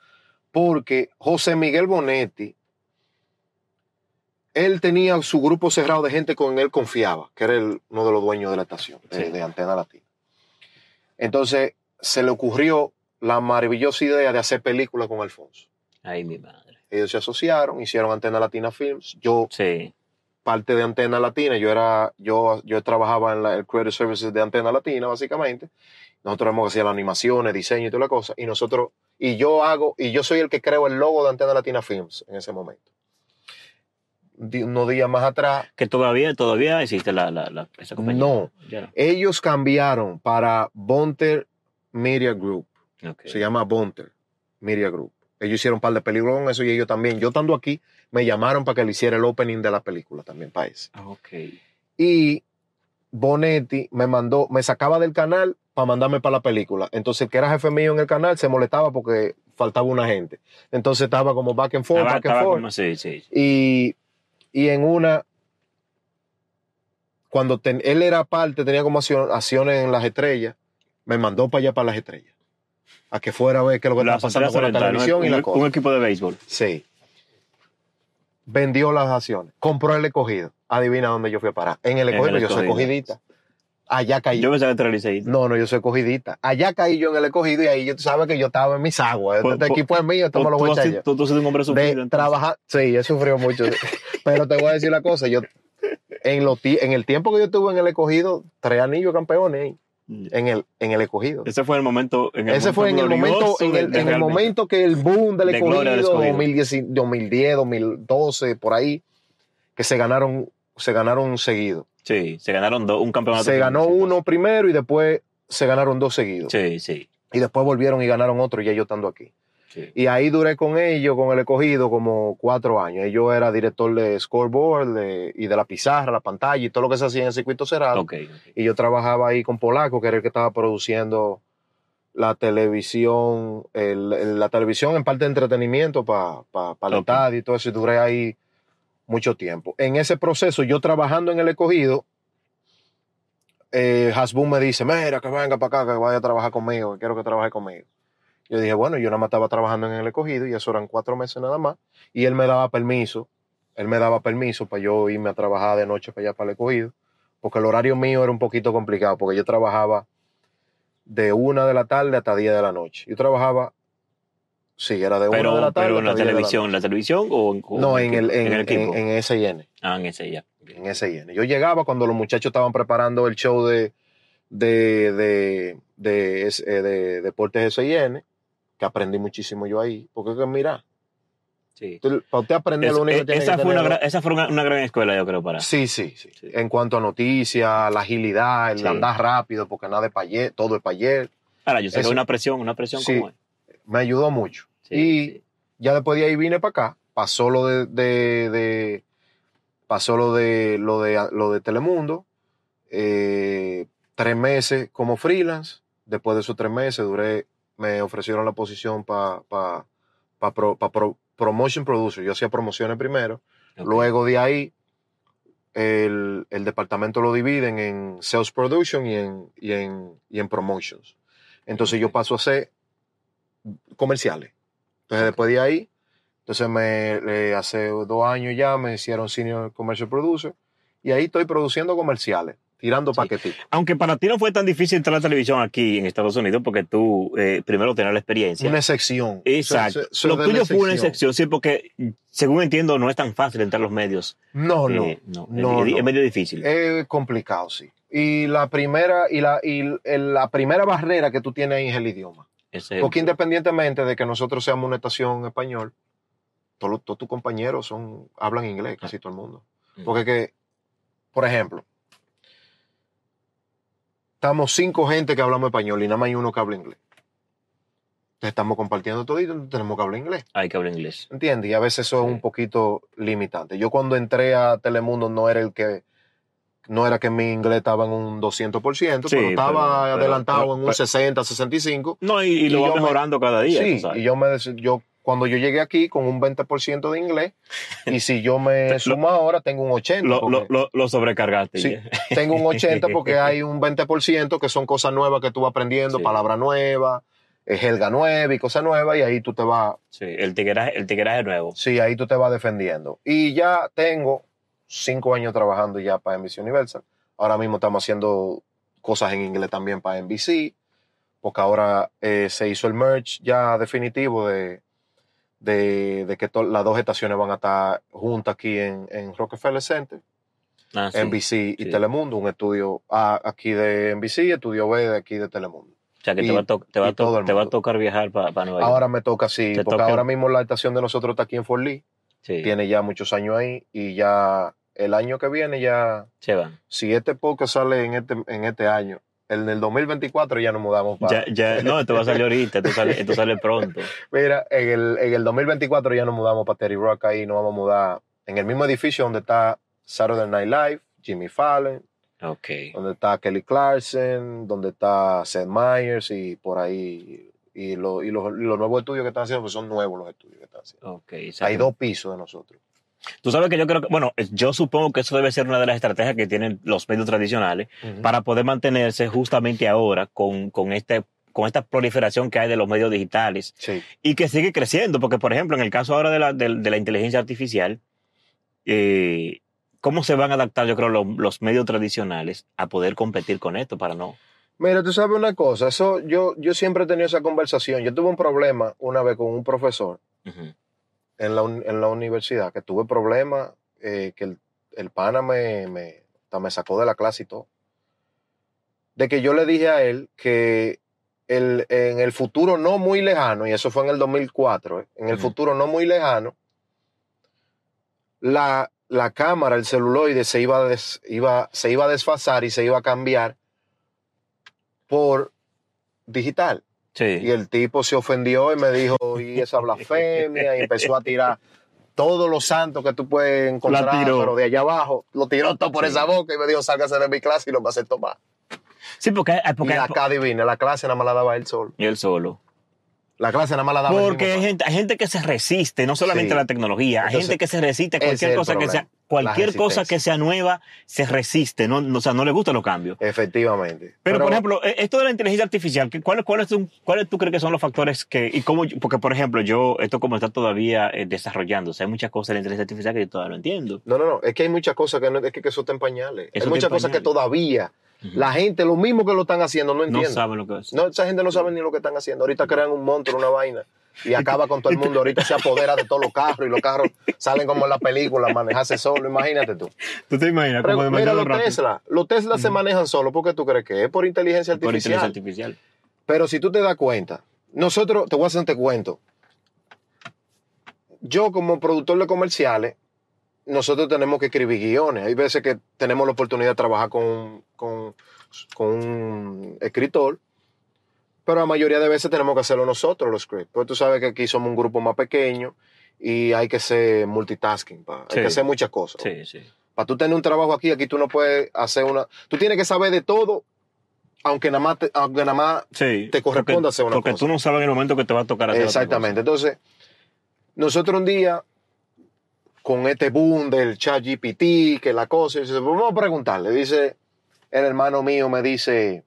porque José Miguel Bonetti, él tenía su grupo cerrado de gente con él confiaba, que era el- uno de los dueños de la estación, de Antena Latina. Entonces se le ocurrió la maravillosa idea de hacer películas con Alfonso. Ay, mi madre. Ellos se asociaron, hicieron Antena Latina Films. Yo Sí. parte de Antena Latina. Yo era, yo, yo trabajaba en la, el Creative Services de Antena Latina, básicamente. Nosotros hemos hacía las animaciones, diseño y toda la cosa. Y nosotros, y yo hago, y yo soy el que creo el logo de Antena Latina Films en ese momento. Unos días más atrás, Que todavía, todavía existe la, la, la- esa compañía. No. No. ellos cambiaron para Bonter Media Group. Se llama Bonter Media Group. Ellos hicieron un par de películas con eso y ellos también. Yo estando aquí, me llamaron para que le hiciera el opening de la película también para ese. Ah, Ok. Y Bonetti me mandó, me sacaba del canal para mandarme para la película. Entonces, el que era jefe mío en el canal se molestaba porque faltaba una gente. Entonces estaba como back and forth, Estaba- back and forth. como- sí, sí. Y, y en una, cuando ten- él era parte, tenía como acciones en las estrellas, me mandó para allá para las estrellas. A que fuera a ver qué es lo que estaba pasando con la televisión un, y la cosa. un equipo de béisbol. Sí. Vendió las acciones. Compró el escogido. Adivina dónde yo fui a parar. En el En escogido, yo soy escogidita. Allá caí. Yo pensaba que liceísta. no, no, yo soy escogidita. Allá caí yo en el escogido y ahí yo, tú sabes que yo estaba en mis aguas. Pues- Este pues- equipo es mío, esto me lo voy a echar yo. tú, tú un hombre sufrido. trabajar. Sí, he sufrido mucho. Pero te voy a decir la cosa, yo en, los en el tiempo que yo estuve en el escogido, tres anillos campeones en el, en el escogido. Ese fue el momento. En el Ese fue en el momento, en el, en momento que el boom del de gloria del escogido, escogido. 2010, 2010, 2012, por ahí, que se ganaron, se ganaron seguidos. Sí, se ganaron dos- un campeonato. Se ganó uno primero y después se ganaron dos seguidos. Sí, sí. Y después volvieron y ganaron otro ya yo estando aquí. Sí. Y ahí duré con ellos, con el escogido, como cuatro años. Yo era director de scoreboard de- y de la pizarra, la pantalla y todo lo que se hacía en el circuito cerrado. Y yo trabajaba ahí con Polaco, que era el que estaba produciendo la televisión, el- el- la televisión en parte de entretenimiento para el Ok. estadio y todo eso. Y duré ahí mucho tiempo. En ese proceso, yo trabajando en el escogido, eh, Hasbun me dice, mira, que venga para acá, que vaya a trabajar conmigo, que quiero que trabaje conmigo. Yo dije, bueno, yo nada más estaba trabajando en el escogido y eso eran cuatro meses nada más. Y él me daba permiso, él me daba permiso para yo irme a trabajar de noche para allá para el escogido, porque el horario mío era un poquito complicado, porque yo trabajaba de una de la tarde hasta 10 de la noche. Yo trabajaba, sí, era de una de la Pero, tarde pero en la hasta 10 de la televisión, ¿en la televisión o en, noche. No, en el, en, en el equipo? en, en SIN ah, en ya. en SIN. Yo llegaba cuando los muchachos estaban preparando el show de, de, de, de, eh, de deportes SIN, que aprendí muchísimo yo ahí. Porque es que mira, Sí. tú- para usted aprender Es- lo único que eh, tiene esa, que fue una, gran- esa fue una, una gran escuela, yo creo, para. Sí, sí, sí, Sí. En cuanto a noticias, la agilidad, el Sí. andar rápido, porque nada es para ayer, todo es para ayer, Ahora, yo sé que una presión, una presión como es. me ayudó mucho. Y ya después de ahí vine para acá, pasó lo de, de- de- pasó lo de lo de lo de Telemundo, eh, tres meses como freelance, después de esos tres meses duré, me ofrecieron la posición para pa, pa pro- pa pro- promotion producer, yo hacía promociones primero, luego de ahí el, el departamento lo dividen en sales production y en, y en, y en promotions. Entonces yo paso a hacer comerciales. Entonces después de ahí, entonces me hace dos años ya me hicieron senior commercial producer y ahí estoy produciendo comerciales, tirando Sí. paquetitos. Aunque para ti no fue tan difícil entrar a la televisión aquí en Estados Unidos porque tú eh, primero tenías la experiencia. Una excepción. Exacto. Lo tuyo fue una excepción, sí, porque según entiendo no es tan fácil entrar a los medios. No, no. Eh, no, no, es, no. es medio difícil. Es complicado, sí. Y la primera, y la, y la primera barrera que tú tienes ahí es el idioma. Es- Porque independientemente de que nosotros seamos una estación en español, todos, tus compañeros son, hablan inglés, casi todo el mundo. Mm. Porque que, por ejemplo, estamos cinco gente que hablamos español y nada más hay uno que habla inglés. Entonces estamos compartiendo todo y tenemos que hablar inglés. Hay que hablar inglés. ¿Entiendes? Y a veces eso es un poquito limitante. Yo cuando entré a Telemundo no era el que, no era que mi inglés estaba en un 200%, Sí, pero estaba pero- adelantado pero- en un pero- 60, 65. No, y, y lo va me- mejorando cada día. Sí, y yo me yo cuando yo llegué aquí con un 20% de inglés y si yo me sumo ahora tengo un 80. lo, porque- lo, lo, sobrecargaste. Sí, tengo un 80 porque hay un 20% que son cosas nuevas que tú vas aprendiendo, Sí. palabra nueva, eh, jerga nueva y cosas nuevas y ahí tú te vas, Sí, el tigueraje, el tigueraje nuevo. sí, ahí tú te vas defendiendo. Y ya tengo cinco años trabajando ya para NBC Universal. Ahora mismo estamos haciendo cosas en inglés también para NBC, porque ahora eh, se hizo el merge ya definitivo de, de, de que las dos estaciones van a estar juntas aquí en, en Rockefeller Center. Ah, sí. NBC y sí. Telemundo, un estudio A aquí de NBC, estudio B de aquí de Telemundo. O sea, que te va, te, va te va a tocar viajar para Nueva York. Ahora me toca Te porque toca- ahora mismo la estación de nosotros está aquí en Fort Lee, sí, tiene ya muchos años ahí y ya el año que viene ya, se van. si este podcast sale en este, en este año, en el 2024 ya nos mudamos para... Ya, ya, no, esto va a salir ahorita, esto sale, esto sale pronto. Mira, en el, en el 2024 ya nos mudamos para Terry Rock ahí, nos vamos a mudar en el mismo edificio donde está Saturday Night Live, Jimmy Fallon, donde está Kelly Clarkson, donde está Seth Meyers y por ahí. Y, lo- y los, y los nuevos estudios que están haciendo, pues son nuevos los estudios que están haciendo. Hay dos pisos de nosotros. Tú sabes que yo creo que, bueno, yo supongo que eso debe ser una de las estrategias que tienen los medios tradicionales para poder mantenerse justamente ahora con, con, este, con esta proliferación que hay de los medios digitales Sí. y que sigue creciendo, porque por ejemplo, en el caso ahora de la, de, de la inteligencia artificial, eh, ¿cómo se van a adaptar, yo creo, los, los medios tradicionales a poder competir con esto para no? Mira, tú sabes una cosa, eso yo, yo siempre he tenido esa conversación. Yo tuve un problema una vez con un profesor Ujú. En la, en la universidad, que tuve problemas, eh, que el, el pana me, me, me sacó de la clase y todo. De que yo le dije a él que el, en el futuro no muy lejano, y eso fue en el 2004, eh, en el futuro no muy lejano, la, la cámara, el celuloide se iba, a des- iba, se iba a desfasar y se iba a cambiar por digital. Sí. Y el tipo se ofendió y me dijo, y esa blasfemia, y empezó a tirar todos los santos que tú puedes encontrar, pero de allá abajo, lo tiró todo por Sí. esa boca y me dijo, sálgase de mi clase y lo va a hacer tomar. Sí, porque, Y porque hay- acá adivina, la clase nada más la daba él solo. y él solo. La clase nada más la daba Porque hay gente, hay gente que se resiste, no solamente Sí. a la tecnología, hay Entonces, gente que se resiste a cualquier cosa que sea, cualquier cosa que sea nueva, se resiste, no, no- o sea, no le gustan los cambios. Efectivamente. Pero, por ejemplo, eh, esto de la inteligencia artificial, ¿qué- ¿cuáles tú, cuáles tú crees que son los factores que, y cómo, porque por ejemplo, yo, esto como está todavía eh, desarrollándose, hay muchas cosas de la inteligencia artificial que yo todavía no entiendo. No, no, no, es que hay muchas cosas que, no, es que, que eso está en pañales. Eso hay muchas cosas que pañales. La gente, lo mismo que lo están haciendo, no No entiende. saben lo que es. No, esa gente no sabe ni lo que están haciendo. Ahorita crean un monstruo, una vaina, y acaba con todo el mundo. Ahorita se apodera de todos los carros y los carros salen como en la película, manejarse solo. Imagínate tú. ¿Tú te imaginas? Pero Como mira, los rápido. Tesla, los Tesla se manejan solos. ¿Por qué tú crees que es? Por inteligencia Por artificial. inteligencia artificial. Pero si tú te das cuenta, nosotros, te voy a hacer este cuento. Yo como productor de comerciales, nosotros tenemos que escribir guiones. Hay veces que tenemos la oportunidad de trabajar con, con, con un escritor, pero la mayoría de veces tenemos que hacerlo nosotros los scripts. Porque tú sabes que aquí somos un grupo más pequeño y hay que ser multitasking, pa. Sí. hay que hacer muchas cosas. Sí, sí. Para tú tener un trabajo aquí, aquí tú no puedes hacer una... Tú tienes que saber de todo, aunque nada más, te- aunque nada más Sí. Te corresponde porque, hacer una Porque cosa. tú no sabes en el momento que te va a tocar hacer otra Exactamente. Entonces, nosotros un día, con este boom del chat GPT, que la cosa, y dice, "Pues vamos a preguntarle. Dice, el hermano mío me dice,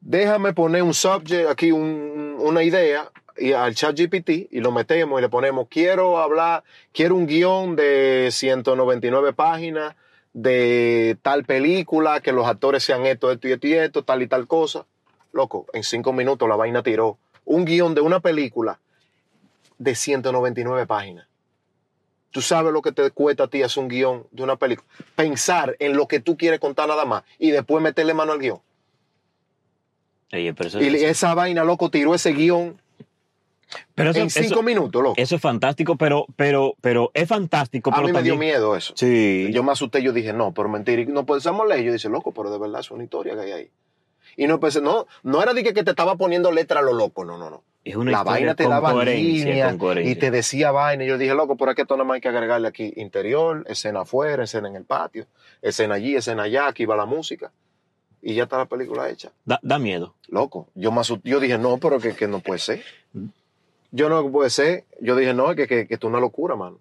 déjame poner un subject, aquí un- una idea, al chat GPT, y lo metemos y le ponemos, quiero hablar, quiero un guion de 199 páginas de tal película, que los actores sean esto, esto y esto y esto, tal y tal cosa. Loco, en cinco minutos la vaina tiró un guion de una película de 199 páginas. Tú sabes lo que te cuesta a ti hacer un guion de una película. Pensar en lo que tú quieres contar nada más y después meterle mano al guion. Oye, pero eso, Y eso- esa vaina, loco, tiró ese guion pero eso- en cinco eso- minutos, loco. eso es fantástico, pero, pero, pero es fantástico. A pero mí me dio miedo eso. Sí. Yo me asusté, yo dije, no, por mentir, no podemos leer. Yo dije, loco, pero de verdad es una historia que hay ahí. Y no pensé, no, no era de que, que te estaba poniendo letra a lo loco, no, no, no. Es una la vaina te daba línea y te decía vaina. Y yo dije, loco, por aquí esto nada más hay que agregarle aquí interior, escena afuera, escena en el patio, escena allí, escena allá, aquí va la música. Y ya está la película hecha. Da, da miedo. Loco, yo me yo dije, no, pero que, que no puede ser. Yo no puede ser. Yo dije, no, que, que, que esto es una locura, mano.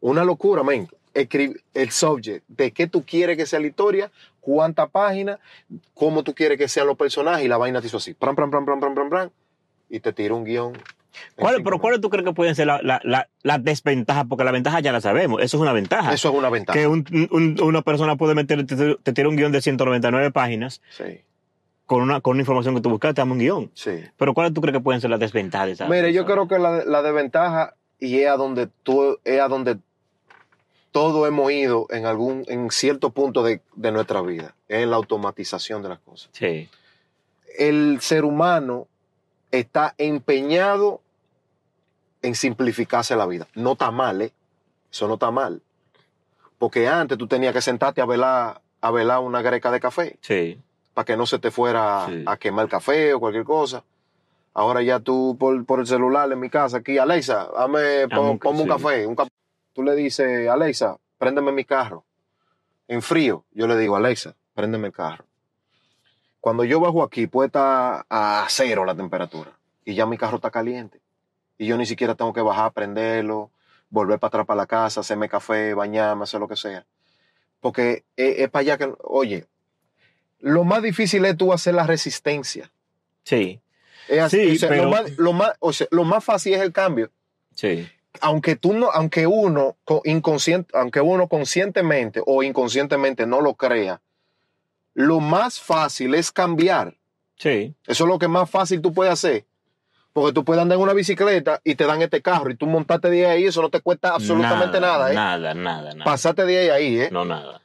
Una locura, men. Escribe el subject, de qué tú quieres que sea la historia, cuántas páginas, cómo tú quieres que sean los personajes, y la vaina te hizo así, pram, pram, pram, pram, pram, pram, pram, y te tira un guion. ¿Cuál, pero ¿cuáles tú crees que pueden ser las la, la, las desventajas? Porque la ventaja ya la sabemos, eso es una ventaja. Eso es una ventaja. que un- un- una persona puede meter, te, te tira un guion de 199 páginas Sí, con una, con una información que tú buscas, te dame un guion. sí. Pero ¿cuáles tú crees que pueden ser las desventajas de esa? Mire, yo creo que la, la desventaja, y es a donde tú, es a donde todo hemos ido en algún, en cierto punto de, de nuestra vida, en la automatización de las cosas. Sí. El ser humano está empeñado en simplificarse la vida. No está mal, ¿eh? Eso no está mal. Porque antes tú tenías que sentarte a velar, a velar una greca de café Sí. para que no se te fuera Sí. a quemar el café o cualquier cosa. Ahora ya tú por, por el celular en mi casa aquí, Alexa, dame, pon- ponme un sí. café, un ca- Tú le dices, Alexa, préndeme mi carro. En frío, yo le digo, Alexa, préndeme el carro. Cuando yo bajo aquí, puede estar a cero la temperatura y ya mi carro está caliente. Y yo ni siquiera tengo que bajar, prenderlo, volver para atrás para la casa, hacerme café, bañarme, hacer lo que sea. Porque es, es para allá que, oye, lo más difícil es tú hacer la resistencia. Sí. Es así, Sí, o sea, pero- lo, más, lo, más, o sea, lo más fácil es el cambio. Sí. Aunque tú no, aunque uno inconsciente, aunque uno conscientemente o inconscientemente no lo crea, lo más fácil es cambiar. Sí. Eso es lo que más fácil tú puedes hacer. Porque tú puedes andar en una bicicleta y te dan este carro y tú montaste de ahí, eso no te cuesta absolutamente nada, ¿eh? Nada, nada, nada. Pasaste de ahí ahí, ¿eh? No, nada.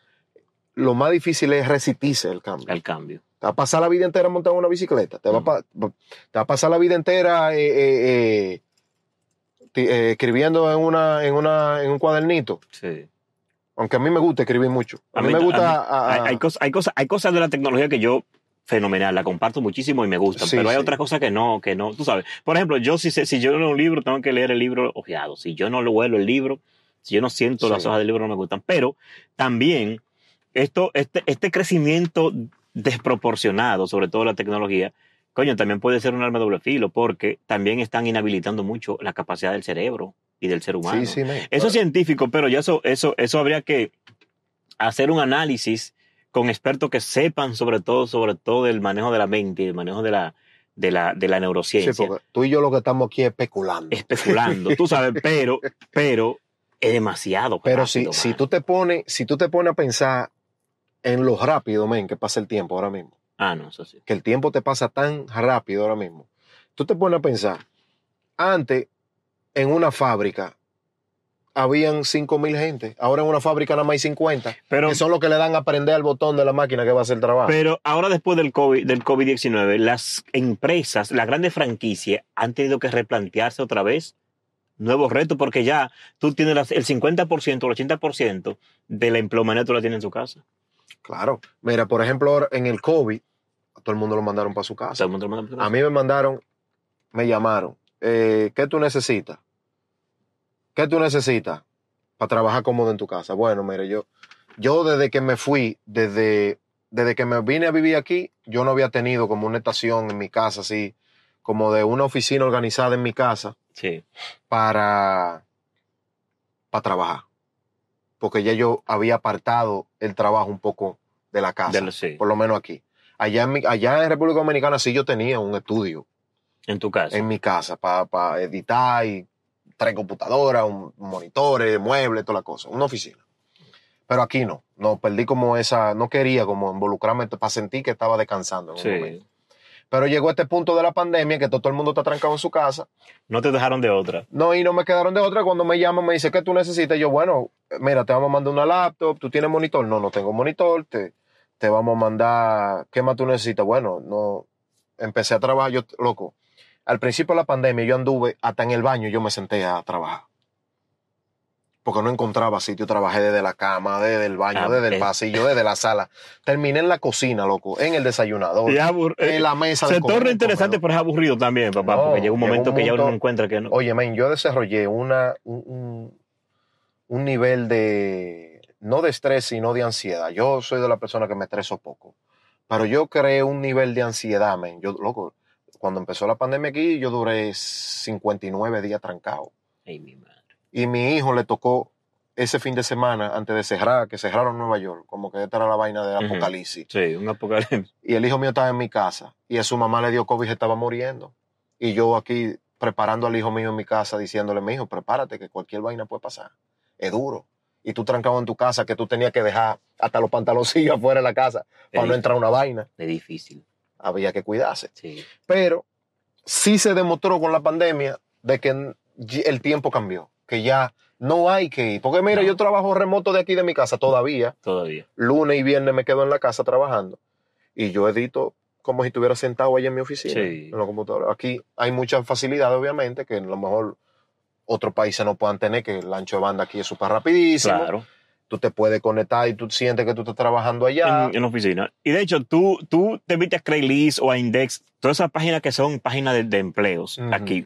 Lo más difícil es resistirse el cambio. El cambio. Te va a pasar la vida entera montando una bicicleta. Te, va, a Mm. te va a pasar la vida entera eh, eh, eh, escribiendo en, una, en, una, en un cuadernito. Sí. Aunque a mí me gusta escribir mucho. A, mí, me gusta... a- hay, a- hay cosas, hay, cosas, hay cosas de la tecnología que yo fenomenal, la comparto muchísimo y me gustan, Sí, pero hay sí. otras cosas que no, que no, tú sabes. Por ejemplo, yo si, sé- si yo leo un libro, tengo que leer el libro ojeado. Si yo no lo vuelo el libro, si yo no siento Sí. las hojas del libro, no me gustan. Pero también esto, este, este crecimiento desproporcionado, sobre todo la tecnología, coño, también puede ser un arma de doble filo, porque también están inhabilitando mucho la capacidad del cerebro y del ser humano. sí, sí, men. Eso es científico, pero ya eso, eso, eso habría que hacer un análisis con expertos que sepan sobre todo, sobre todo el manejo de la mente y el manejo de la, de la, de la Sí, neurociencia. porque tú y yo lo que estamos aquí es especulando. especulando, tú sabes, pero, pero es demasiado. Pero rápido, si, si tú te pones, si tú te pones a pensar en lo rápido, men, que pasa el tiempo ahora mismo. Ah, no, eso sí. que el tiempo te pasa tan rápido ahora mismo. Tú te pones a pensar, antes en una fábrica habían 5 mil gente, ahora en una fábrica nada más hay 50, Pero, que son los que le dan a prender al botón de la máquina que va a hacer el trabajo. pero ahora después del COVID, del COVID-19, las empresas, las grandes franquicias han tenido que replantearse otra vez nuevos retos porque ya tú tienes las- el 50% o el 80% de la empleomanía tú la tienes en su casa. Claro, mira, por ejemplo, ahora en el COVID, a todo el mundo lo mandaron para su Todo casa. el mundo lo manda para su A mí me mandaron, me llamaron, eh, ¿qué tú necesitas? ¿Qué tú necesitas para trabajar cómodo en tu casa? Bueno, mire, yo, yo desde que me fui, desde, desde que me vine a vivir aquí, yo no había tenido como una estación en mi casa, así, como de una oficina organizada en mi casa Sí. para, para trabajar. Porque ya yo había apartado el trabajo un poco de la casa, De lo- sí. por lo menos aquí. Allá en, mi- allá en República Dominicana sí yo tenía un estudio En tu casa. en mi casa para editar y tres computadoras, un, monitores, muebles, toda la cosa, una oficina. Pero aquí no, no perdí como esa, no quería como involucrarme para sentir que estaba descansando. En un momento. Sí. Pero llegó este punto de la pandemia que todo, todo el mundo está trancado en su casa. No te dejaron de otra. No, y no me quedaron de otra. Cuando me llaman, me dice, ¿qué tú necesitas? Y yo, bueno, mira, te vamos a mandar una laptop. ¿Tú tienes monitor? No, no tengo monitor. Te, te vamos a mandar, ¿qué más tú necesitas? Bueno, no, empecé a trabajar, yo, loco. Al principio de la pandemia yo anduve hasta en el baño, yo me senté a trabajar. Porque no encontraba sitio, trabajé desde la cama, desde el baño, Ah, desde el pasillo, desde la sala. Terminé en la cocina, loco, en el desayunador, en la mesa. se torna interesante, pero es aburrido también, papá, No, porque llega un momento un que ya uno no encuentra que no. Oye, men, yo desarrollé una, un, un- un nivel de, no de estrés, sino de ansiedad. Yo soy de la persona que me estreso poco, pero yo creé un nivel de ansiedad, men. Yo, loco, cuando empezó la pandemia aquí, yo duré 59 días trancado. Ay, mi madre. Y mi hijo le tocó ese fin de semana, antes de cerrar, que cerraron Nueva York, como que esta era la vaina del apocalipsis. Sí, un apocalipsis. Y el hijo mío estaba en mi casa y a su mamá le dio COVID y estaba muriendo. Y yo aquí preparando al hijo mío en mi casa diciéndole, mi hijo, prepárate que cualquier vaina puede pasar. Es duro. Y tú trancado en tu casa que tú tenías que dejar hasta los pantaloncillos afuera de la casa para no entrar una vaina. Es difícil. Había que cuidarse. Sí. Pero sí se demostró con la pandemia de que el tiempo cambió, que ya No hay que ir. Porque mira, No. yo trabajo remoto de aquí de mi casa todavía. Todavía. Lunes y viernes me quedo en la casa trabajando. Y yo edito como si estuviera sentado allá en mi oficina, Sí. en la computadora. Aquí hay muchas facilidades, obviamente, que a lo mejor otros países no puedan tener, que el ancho de banda aquí es súper rapidísimo. Claro. Tú te puedes conectar y tú sientes que tú estás trabajando allá. En, en la oficina. Y de hecho, tú, tú te metes a Craigslist o a Index, todas esas páginas que son páginas de, de empleos aquí.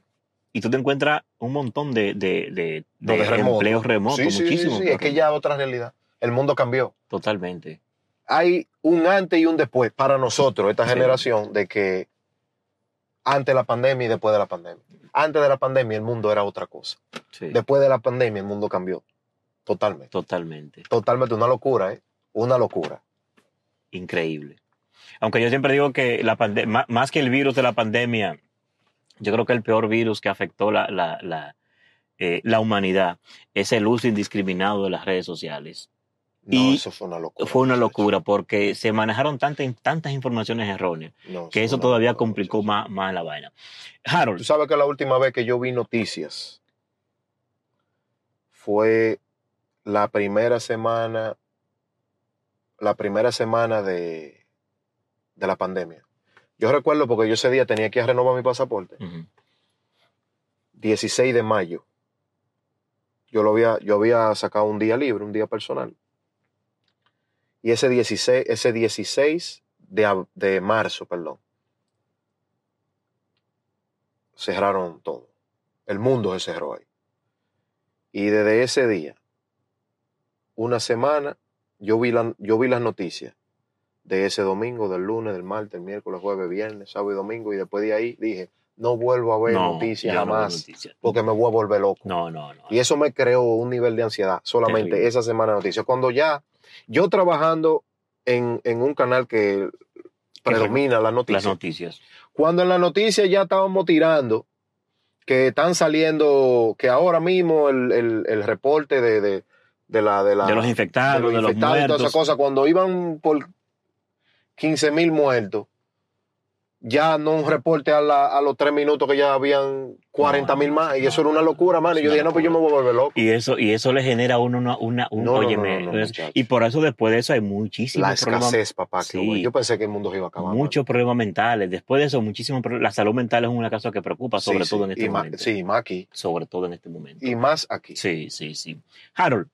Y tú te encuentras un montón de, de, de, No, de de remoto. empleos remotos, Sí, sí, sí, sí, es que ya otra realidad. El mundo cambió. Totalmente. Hay un antes y un después para nosotros, esta Sí. generación, de que antes de la pandemia y después de la pandemia. Antes de la pandemia el mundo era otra cosa. Sí, Después de la pandemia el mundo cambió. Totalmente. totalmente. Totalmente una locura, ¿eh? Una locura. Increíble. Aunque yo siempre digo que la más que el virus de la pandemia, yo creo que el peor virus que afectó la, la, la, eh, la humanidad es el uso indiscriminado de las redes sociales. No, Y eso fue una locura. Fue una locura porque se manejaron tantas, tantas informaciones erróneas No, que eso todavía locura, complicó más, más la vaina. Harold, Tú sabes que la última vez que yo vi noticias fue la primera semana, la primera semana de, de la pandemia. Yo recuerdo porque yo ese día tenía que renovar mi pasaporte. Ujú. 16 de mayo. Yo lo había, yo había sacado un día libre, un día personal. Y ese 16, ese 16 de, de marzo, perdón, cerraron todo. El mundo se cerró ahí. Y desde ese día, una semana, yo vi, la- yo vi las noticias de ese domingo, del lunes, del martes, el miércoles, jueves, viernes, sábado y domingo. Y después de ahí dije, no vuelvo a ver no, noticias no jamás noticias. porque me voy a volver loco. No, no, no. Y eso me creó un nivel de ansiedad solamente Terrible. esa semana de noticias. Cuando ya yo trabajando en, en un canal que predomina las Las noticias, noticias. cuando en las noticias ya estábamos tirando que están saliendo, que ahora mismo el, el- el reporte de, de, de la, de, la, de los infectados, de los, infectados y todas muertos. esas cosas, cuando iban por 15 mil muertos, ya no un reporte a, la- a los tres minutos que ya habían 40 mil No, más, y no, eso era una locura, mano. Y yo dije, no, pues yo me voy a volver loco. Y eso, y eso le genera a uno una, una un, No, óyeme, y por eso después de eso hay muchísimos La problemas, escasez, papá. que Sí. Yo pensé que el mundo se iba a acabar. muchos problemas mentales. Después de eso, muchísimos problemas. La salud mental es una cosa que preocupa, sobre Sí, todo sí. en este y más, momento. Sí, más aquí. Sobre todo en este momento. Y más aquí. Sí, sí, sí. Harold,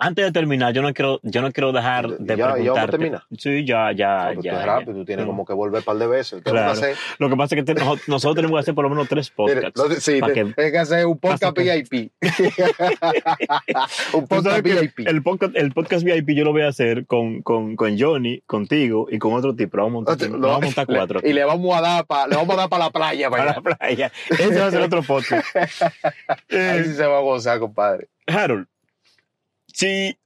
antes de terminar, yo no quiero, yo no quiero dejar de Ya- ya vamos a preguntarte. terminar. Sí, ya, ya, No, pero tú ya, es ya. rápido, tú tienes Mm. como que volver un par de veces. Tengo Claro. que hacer, Lo que pasa es que te- nosotros tenemos que hacer por lo menos tres podcasts. no, sí, pa' te- que- tienes que hacer un podcast VIP. un podcast VIP. el, podcast, el podcast VIP yo lo voy a hacer con, con, con Johnny, contigo y con otro tipo. Vamos a montar, No, vamos a montar cuatro. Y le vamos a dar para le vamos a dar para la playa, para para la playa. Ese va a ser otro podcast. Ahí sí se va a gozar, compadre. Harold, si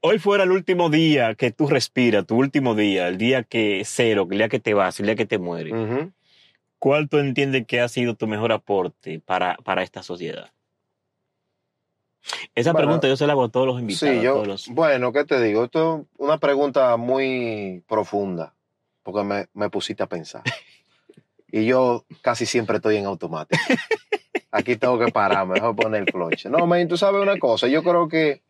hoy fuera el último día que tú respiras, tu último día, el día que cero, el día que te vas, el día que te mueres. ¿cuál tú entiendes que ha sido tu mejor aporte para, para esta sociedad? Esa Bueno, pregunta yo se la hago a todos los invitados. Sí, yo, los- bueno, ¿qué te digo? Esto es una pregunta muy profunda, porque me, me pusiste a pensar. Y yo casi siempre estoy en automático. Aquí tengo que parar, mejor poner el clutch. No, man, tú sabes una cosa, yo creo que,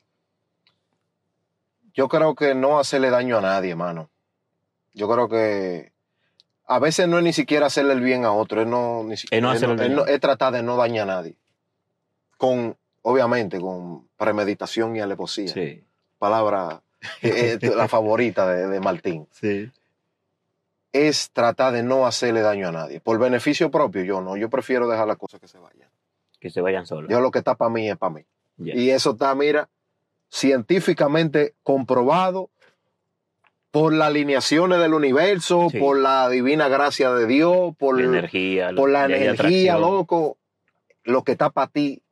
yo creo que no hacerle daño a nadie, hermano. Yo creo que a veces no es ni siquiera hacerle el bien a otro, es no, ni si- Es no es hacerle el es daño. es tratar de no dañar a nadie. Con, obviamente, con premeditación y alevosía Sí, palabra, eh, eh, la favorita de, de Martín, sí. es tratar de no hacerle daño a nadie. Por beneficio propio, yo no. Yo prefiero dejar las cosas que se vayan. Que se vayan solos. Yo lo que está para mí es para mí. Y eso está, mira, científicamente comprobado por las alineaciones del universo, Sí. por la divina gracia de Dios, por, la energía, por la de energía, atracción. loco. Lo que está para ti,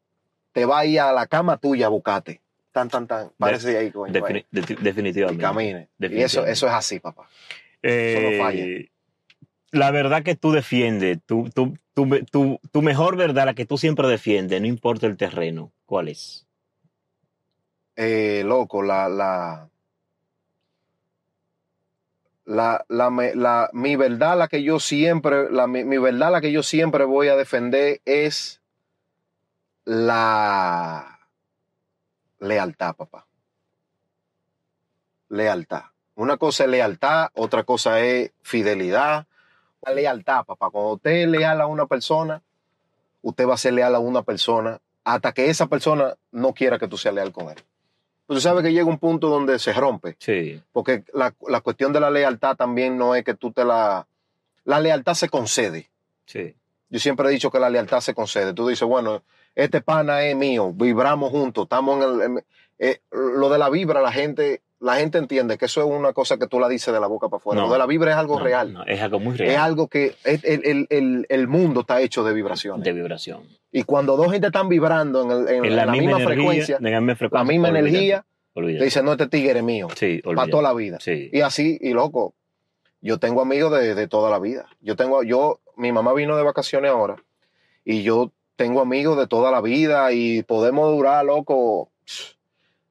te va a ir a la cama tuya a buscarte. Tan, tan, tan. Parece ahí, coño. Defini- de- y definitivamente. Y eso, eso es así, papá. Eh, no falla. La verdad que tú defiendes, tu, tu, tu, tu mejor verdad, la que tú siempre defiendes, no importa el terreno, ¿cuál es? Eh, loco, la, la, la, la, la- mi verdad, la que yo siempre, la, mi, mi verdad, la que yo siempre voy a defender es la, lealtad, papá. Lealtad. Una cosa es lealtad, otra cosa es fidelidad. La lealtad, papá. Cuando usted es leal a una persona, usted va a ser leal a una persona hasta que esa persona no quiera que tú seas leal con él. Pues tú sabes que llega un punto donde se rompe. Sí. Porque la, la cuestión de la lealtad también no es que tú te la... La lealtad se concede. Sí. Yo siempre he dicho que la lealtad se concede. Tú dices, bueno, este pana es mío, vibramos juntos, estamos en el... en- eh, lo de la vibra, la gente, la gente entiende que eso es una cosa que tú la dices de la boca para afuera. No. Lo de la vibra es algo No, real. no, es algo muy real. Es algo que es- el, el- el- el mundo está hecho de vibraciones. de vibración. Y cuando dos gente están vibrando en, el- en En la, la, misma, energía, frecuencia, en la misma la frecuencia, misma olvídate, energía, olvídate. te dicen, no, este tigre es mío, Sí, para toda la vida. Sí. Y así, y loco, yo tengo amigos de, de toda la vida. Yo tengo, yo, mi mamá vino de vacaciones ahora y yo tengo amigos de toda la vida y podemos durar, loco.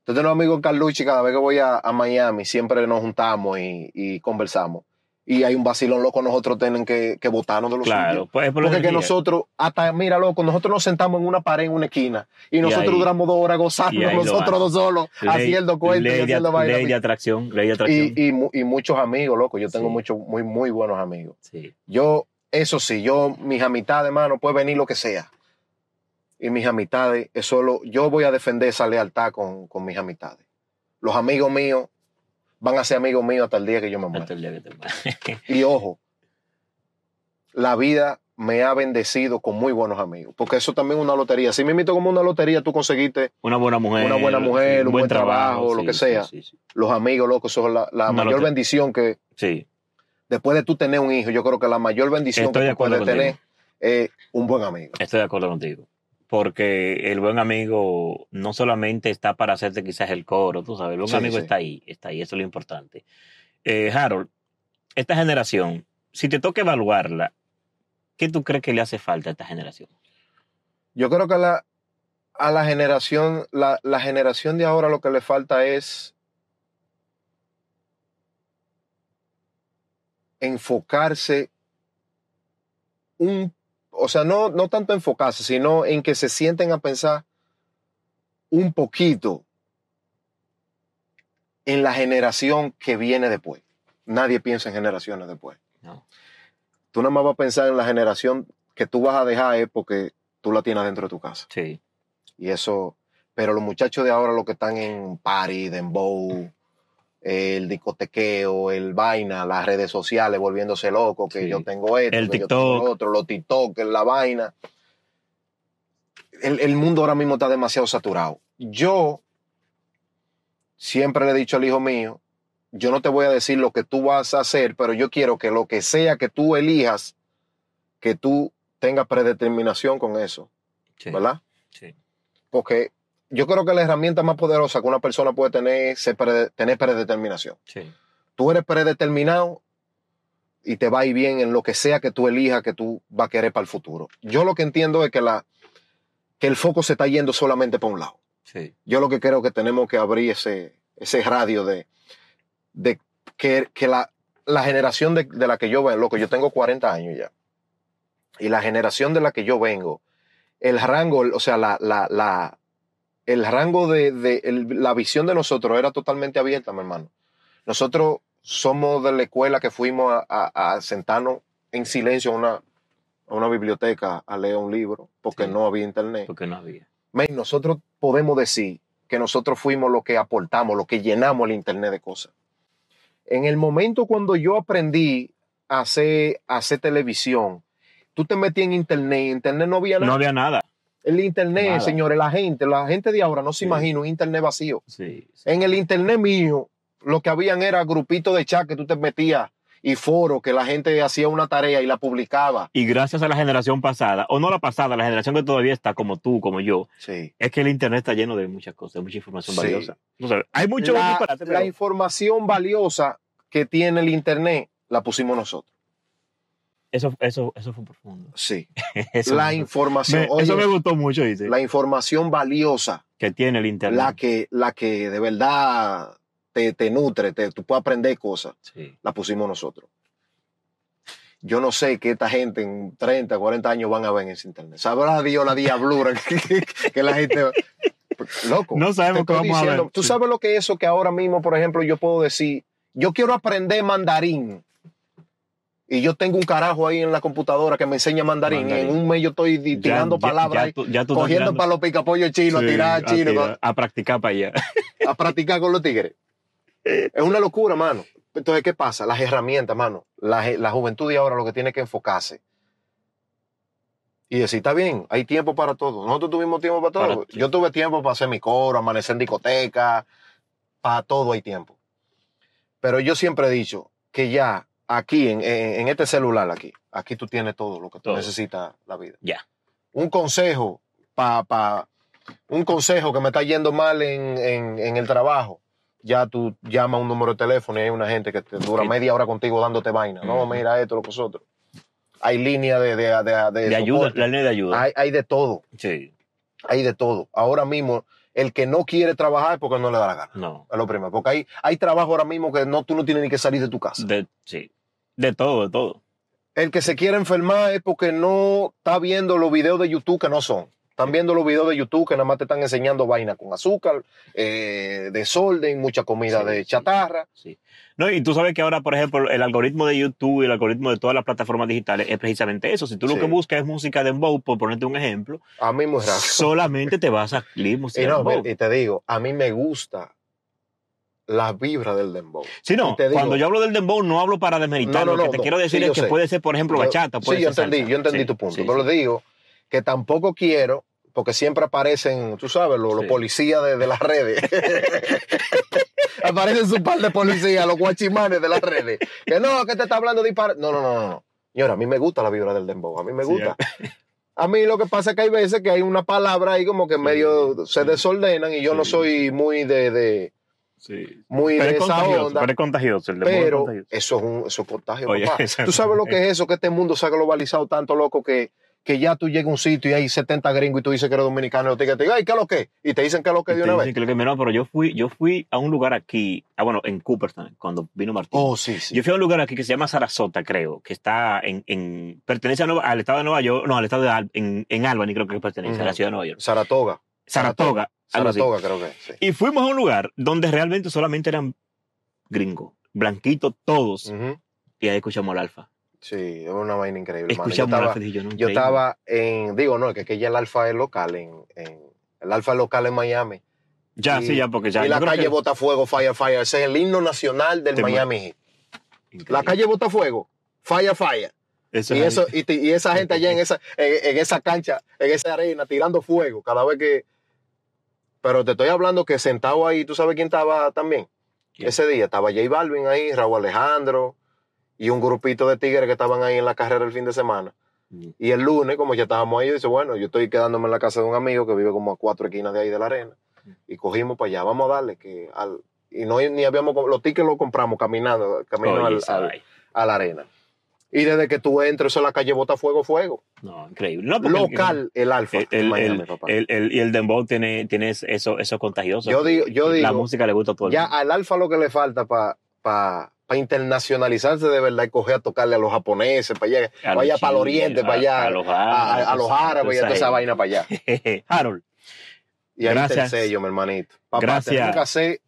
Yo tengo amigos en Carlucci, cada vez que voy a, a Miami, siempre nos juntamos y, y conversamos. Y hay un vacilón, loco, nosotros tienen que, que botarnos de los Claro, pues es por Porque que nosotros, hasta, mira, loco, nosotros nos sentamos en una pared en una esquina y nosotros ahí- duramos dos horas y gozando nosotros dos solos, haciendo cuentos y haciendo vainas. ley de atracción, ley de atracción. Y, y, mu- y muchos amigos, loco. Yo tengo Sí. muchos, muy, muy buenos amigos. sí. Yo, eso sí, yo, mis amistades, hermano, puede venir lo que sea. Y mis amistades, es solo, yo voy a defender esa lealtad con, con mis amistades. Los amigos míos van a ser amigos míos hasta el día que yo me muera. Hasta el día que te mueras. Y ojo, la vida me ha bendecido con muy buenos amigos. Porque eso también es una lotería. Si me invito como una lotería, tú conseguiste Una buena mujer. Una buena mujer, un buen trabajo, lo sí, que sea. Sí, sí, los amigos, loco, eso es la, la mayor lotería. bendición que, sí. después de tú tener un hijo, yo creo que la mayor bendición Estoy que tú puedes tener es un buen amigo. Estoy de acuerdo contigo. Porque el buen amigo no solamente está para hacerte quizás el coro, tú sabes, el buen Sí, amigo sí. está ahí, está ahí, eso es lo importante. Eh, Harold, esta generación, si te toca evaluarla, ¿qué tú crees que le hace falta a esta generación? Yo creo que a la, a la generación, la, la generación de ahora lo que le falta es enfocarse un, o sea, no, no tanto enfocarse, sino en que se sienten a pensar un poquito en la generación que viene después. Nadie piensa en generaciones después. No. Tú nada más vas a pensar en la generación que tú vas a dejar es porque tú la tienes dentro de tu casa. Sí, Y eso, pero los muchachos de ahora lo que están en party, dembow, el discotequeo, el vaina, las redes sociales volviéndose locos, que Sí. yo tengo esto, El que yo tengo TikTok. otro, los TikTok, la vaina. El, el mundo ahora mismo está demasiado saturado. Yo siempre le he dicho al hijo mío, yo no te voy a decir lo que tú vas a hacer, pero yo quiero que lo que sea que tú elijas, que tú tengas predeterminación con eso, sí. ¿verdad? Sí. Porque yo creo que la herramienta más poderosa que una persona puede tener es tener predeterminación. sí. Tú eres predeterminado y te va a ir bien en lo que sea que tú elijas que tú vas a querer para el futuro. Yo lo que entiendo es que, la, que el foco se está yendo solamente para un lado. sí. Yo lo que creo que tenemos que abrir ese, ese radio de, de que, que la, la generación de, de la que yo vengo, loco, yo tengo 40 años ya. Y la generación de la que yo vengo, el rango, o sea, la, la, el rango de, de el- la visión de nosotros era totalmente abierta, mi hermano. Nosotros somos de la escuela que fuimos a, a- a sentarnos en silencio a una, a una biblioteca a leer un libro, porque Sí. no había internet. Porque no había. Men, nosotros podemos decir que nosotros fuimos los que aportamos, los que llenamos el Internet de cosas. En el momento cuando yo aprendí a hacer, a hacer televisión, tú te metías en Internet, en Internet no había nada. No había nada. El Internet, nada. señores, la gente, la gente de ahora no se Sí. imagina un Internet vacío. Sí. sí. En el Internet mío, lo que habían era grupitos de chat que tú te metías y foros que la gente hacía una tarea y la publicaba. Y gracias a la generación pasada, o no la pasada, la generación que todavía está como tú, como yo, Sí. es que el internet está lleno de muchas cosas, de mucha información Sí. valiosa. Tú sabes, hay mucho la, disparate, la información valiosa que tiene el Internet la pusimos nosotros. Eso, eso, eso fue profundo. Sí. Eso, la información, me- oye, eso me gustó mucho, dice. la información valiosa, que tiene el internet. la que, la que de verdad te, te nutre, te, tú puedes aprender cosas, Sí. la pusimos nosotros. Yo no sé qué esta gente en 30, 40 años van a ver en ese internet. Sabrá Dios la diablura que, que la gente... Loco. No sabemos qué vamos a ver. Tú Sí. sabes lo que es eso que ahora mismo, por ejemplo, yo puedo decir, yo quiero aprender mandarín. Y yo tengo un carajo ahí en la computadora que me enseña mandarín. Mandarín. Y en un mes yo estoy Ya- tirando palabras, ya ahí, tú- tú cogiendo para los picapollos chinos, Sí, a tirar chino, a practicar para allá. a practicar con los tigres. Es una locura, mano. Entonces, ¿qué pasa? Las herramientas, mano. La, la juventud de ahora lo que tiene que enfocarse. Y decir, está bien, hay tiempo para todo. Nosotros tuvimos tiempo para todo. Para- Yo tuve tiempo para hacer mi coro, amanecer en discoteca. Para todo hay tiempo. Pero yo siempre he dicho que ya aquí, en, en- en este celular aquí, aquí tú tienes todo lo que tú necesitas la vida. Ya. Un consejo para un consejo que me está yendo mal en, en- el trabajo. Ya tú llamas un número de teléfono y hay una gente que te dura media hora contigo dándote vaina. No, Ujú. mira esto, lo que nosotros. Hay línea de, de, de, de De ayuda, la línea de ayuda. Hay, hay de todo, Sí, hay de todo. Ahora mismo, el que no quiere trabajar es porque no le da la gana. no. Es lo primero. Porque hay, hay trabajo ahora mismo que no, tú no tienes ni que salir de tu casa. De, sí. De todo, de todo. El que se quiere enfermar es porque no está viendo los videos de YouTube que no son. Están viendo los videos de YouTube que nada más te están enseñando vaina con azúcar, eh, desorden, mucha comida Sí, de chatarra. Sí. No, y tú sabes que ahora, por ejemplo, el algoritmo de YouTube y el algoritmo de todas las plataformas digitales es precisamente eso. Si tú lo que buscas es música de dembow, por ponerte un ejemplo, A mí muy raro. solamente te vas a salir música Y, no, dembow. y te digo, a mí me gusta la vibra del dembow. Sí, no, digo- cuando yo hablo del dembow no hablo para desmeritar. No, no, lo que no, te quiero decir Sí, es que sé. puede ser, por ejemplo, Yo- bachata. Puede sí, yo entendí, salsa. yo entendí Sí, tu punto. pero le digo que tampoco quiero, porque siempre aparecen, tú sabes, los, policías de, de las redes. aparecen su par de policías, los guachimanes de las redes. Que no, que te está hablando de disparar. No, no, no, no. Señora, a mí me gusta la vibra del dembow, a mí me Sí, gusta. A mí lo que pasa es que hay veces que hay una palabra ahí como que medio se desordenan y yo no soy muy de, de Sí. muy Pero de es esa contagioso, onda. pero es contagioso. El dembow es Pero contagioso. eso es un eso es contagio, Oye, papá. Tú sabes lo que es eso, que este mundo se ha globalizado tanto, loco, que, que ya tú llegas a un sitio y hay 70 gringos y tú dices que eres dominicano y los tigres te digan, ay, ¿qué es lo que? Y te dicen qué es lo que de una dicen vez. que lo que- no, pero yo fui, yo fui a un lugar aquí, ah, bueno, en Cooperstown, cuando vino Martín. Oh, sí, sí. Yo fui a un lugar aquí que se llama Sarasota, creo, que está en, en pertenece a Nueva- al estado de Nueva York, no, al estado de Al- en, en Albany creo que pertenece, a la ciudad de Nueva York. Saratoga. Saratoga. Saratoga, creo que sí. Y fuimos a un lugar donde realmente solamente eran gringos, blanquitos todos, y ahí escuchamos al alfa. Sí, es una vaina increíble. mano. Yo estaba, yo, yo estaba en, digo, no, que, que ya el alfa es local, en, en- el alfa es local en Miami. Ya, y- sí, ya, porque ya. y la calle que- Botafuego, Fire, Fire. Ese es el himno nacional del Te- Miami Heat. La calle Botafuego, Fire, Fire. Eso Y, es eso, y, esa gente allá en esa, en, en esa cancha, en esa arena, tirando fuego cada vez que. Pero te estoy hablando que sentado ahí, ¿tú sabes quién estaba también? ¿Quién? Ese día estaba J Balvin ahí, Raúl Alejandro y un grupito de tigres que estaban ahí en la carrera el fin de semana. Mm. Y el lunes, como ya estábamos ahí, yo dice, bueno, yo estoy quedándome en la casa de un amigo que vive como a cuatro esquinas de ahí de la arena. Y cogimos para allá, vamos a darle que al. Y no ni habíamos, los tickets los compramos caminando, caminando Oye, al- al- a la arena. Y desde que tú entras, eso en la calle bota fuego, fuego. No, increíble. No, Local, el alfa. El, el, Miami, papá. y el dembow tiene, tiene eso, eso contagioso. yo digo, yo la digo, música le gusta a todo el ya mundo. al alfa lo que le falta para pa, pa internacionalizarse de verdad y coger a tocarle a los japoneses, para allá, A vaya para el oriente, a- para allá, a los a, a- los árabes, árabes y a toda esa vaina para allá. Harold, Y ahí está el Gracias. sello, mi hermanito. Papá, Gracias. tenemos que hacer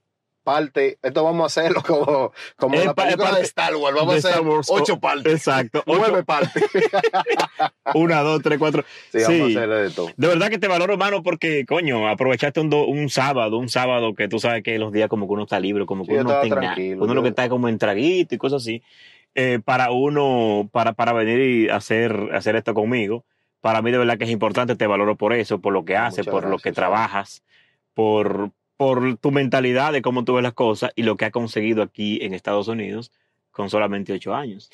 parte, esto vamos a hacerlo como, como la película parte de Star Wars, vamos a hacer Wars. ocho partes, exacto. nueve partes. una, dos, tres, cuatro. Sí, vamos a hacerle de todo. De verdad que te valoro, hermano, porque, coño, aprovechaste un, do- un sábado, un sábado que tú sabes que los días como que uno está libre, como que Sí, uno no tranquilo, Uno lo que está como en traguito y cosas así. eh, para uno, para, para venir y hacer, hacer esto conmigo. Para mí de verdad que es importante, te valoro por eso, por lo que haces, Muchas por lo que trabajas, por, por tu mentalidad de cómo tú ves las cosas y lo que has conseguido aquí en Estados Unidos con solamente ocho años.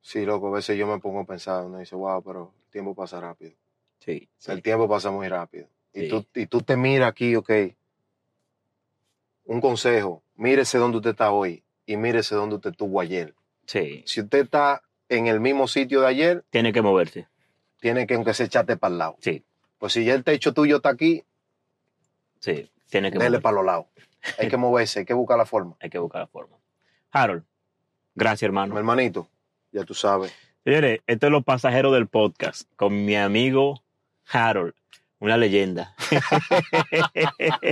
Sí, loco, a veces yo me pongo a pensar, uno dice, wow, pero el tiempo pasa rápido. Sí, sí. El tiempo pasa muy rápido. Y, tú, y tú te miras aquí, ok. Un consejo, mírese dónde usted está hoy y mírese dónde usted estuvo ayer. sí. Si usted está en el mismo sitio de ayer, Tiene que moverse. tiene que aunque se echate para el lado. Sí, Pues si ya el techo tuyo está aquí, sí. Tiene que dele para los lados. Hay que moverse, hay que buscar la forma. Hay que buscar la forma. Harold, gracias, Mi hermano. hermanito, ya tú sabes. Señores, esto es los pasajeros del podcast con mi amigo Harold. Una leyenda.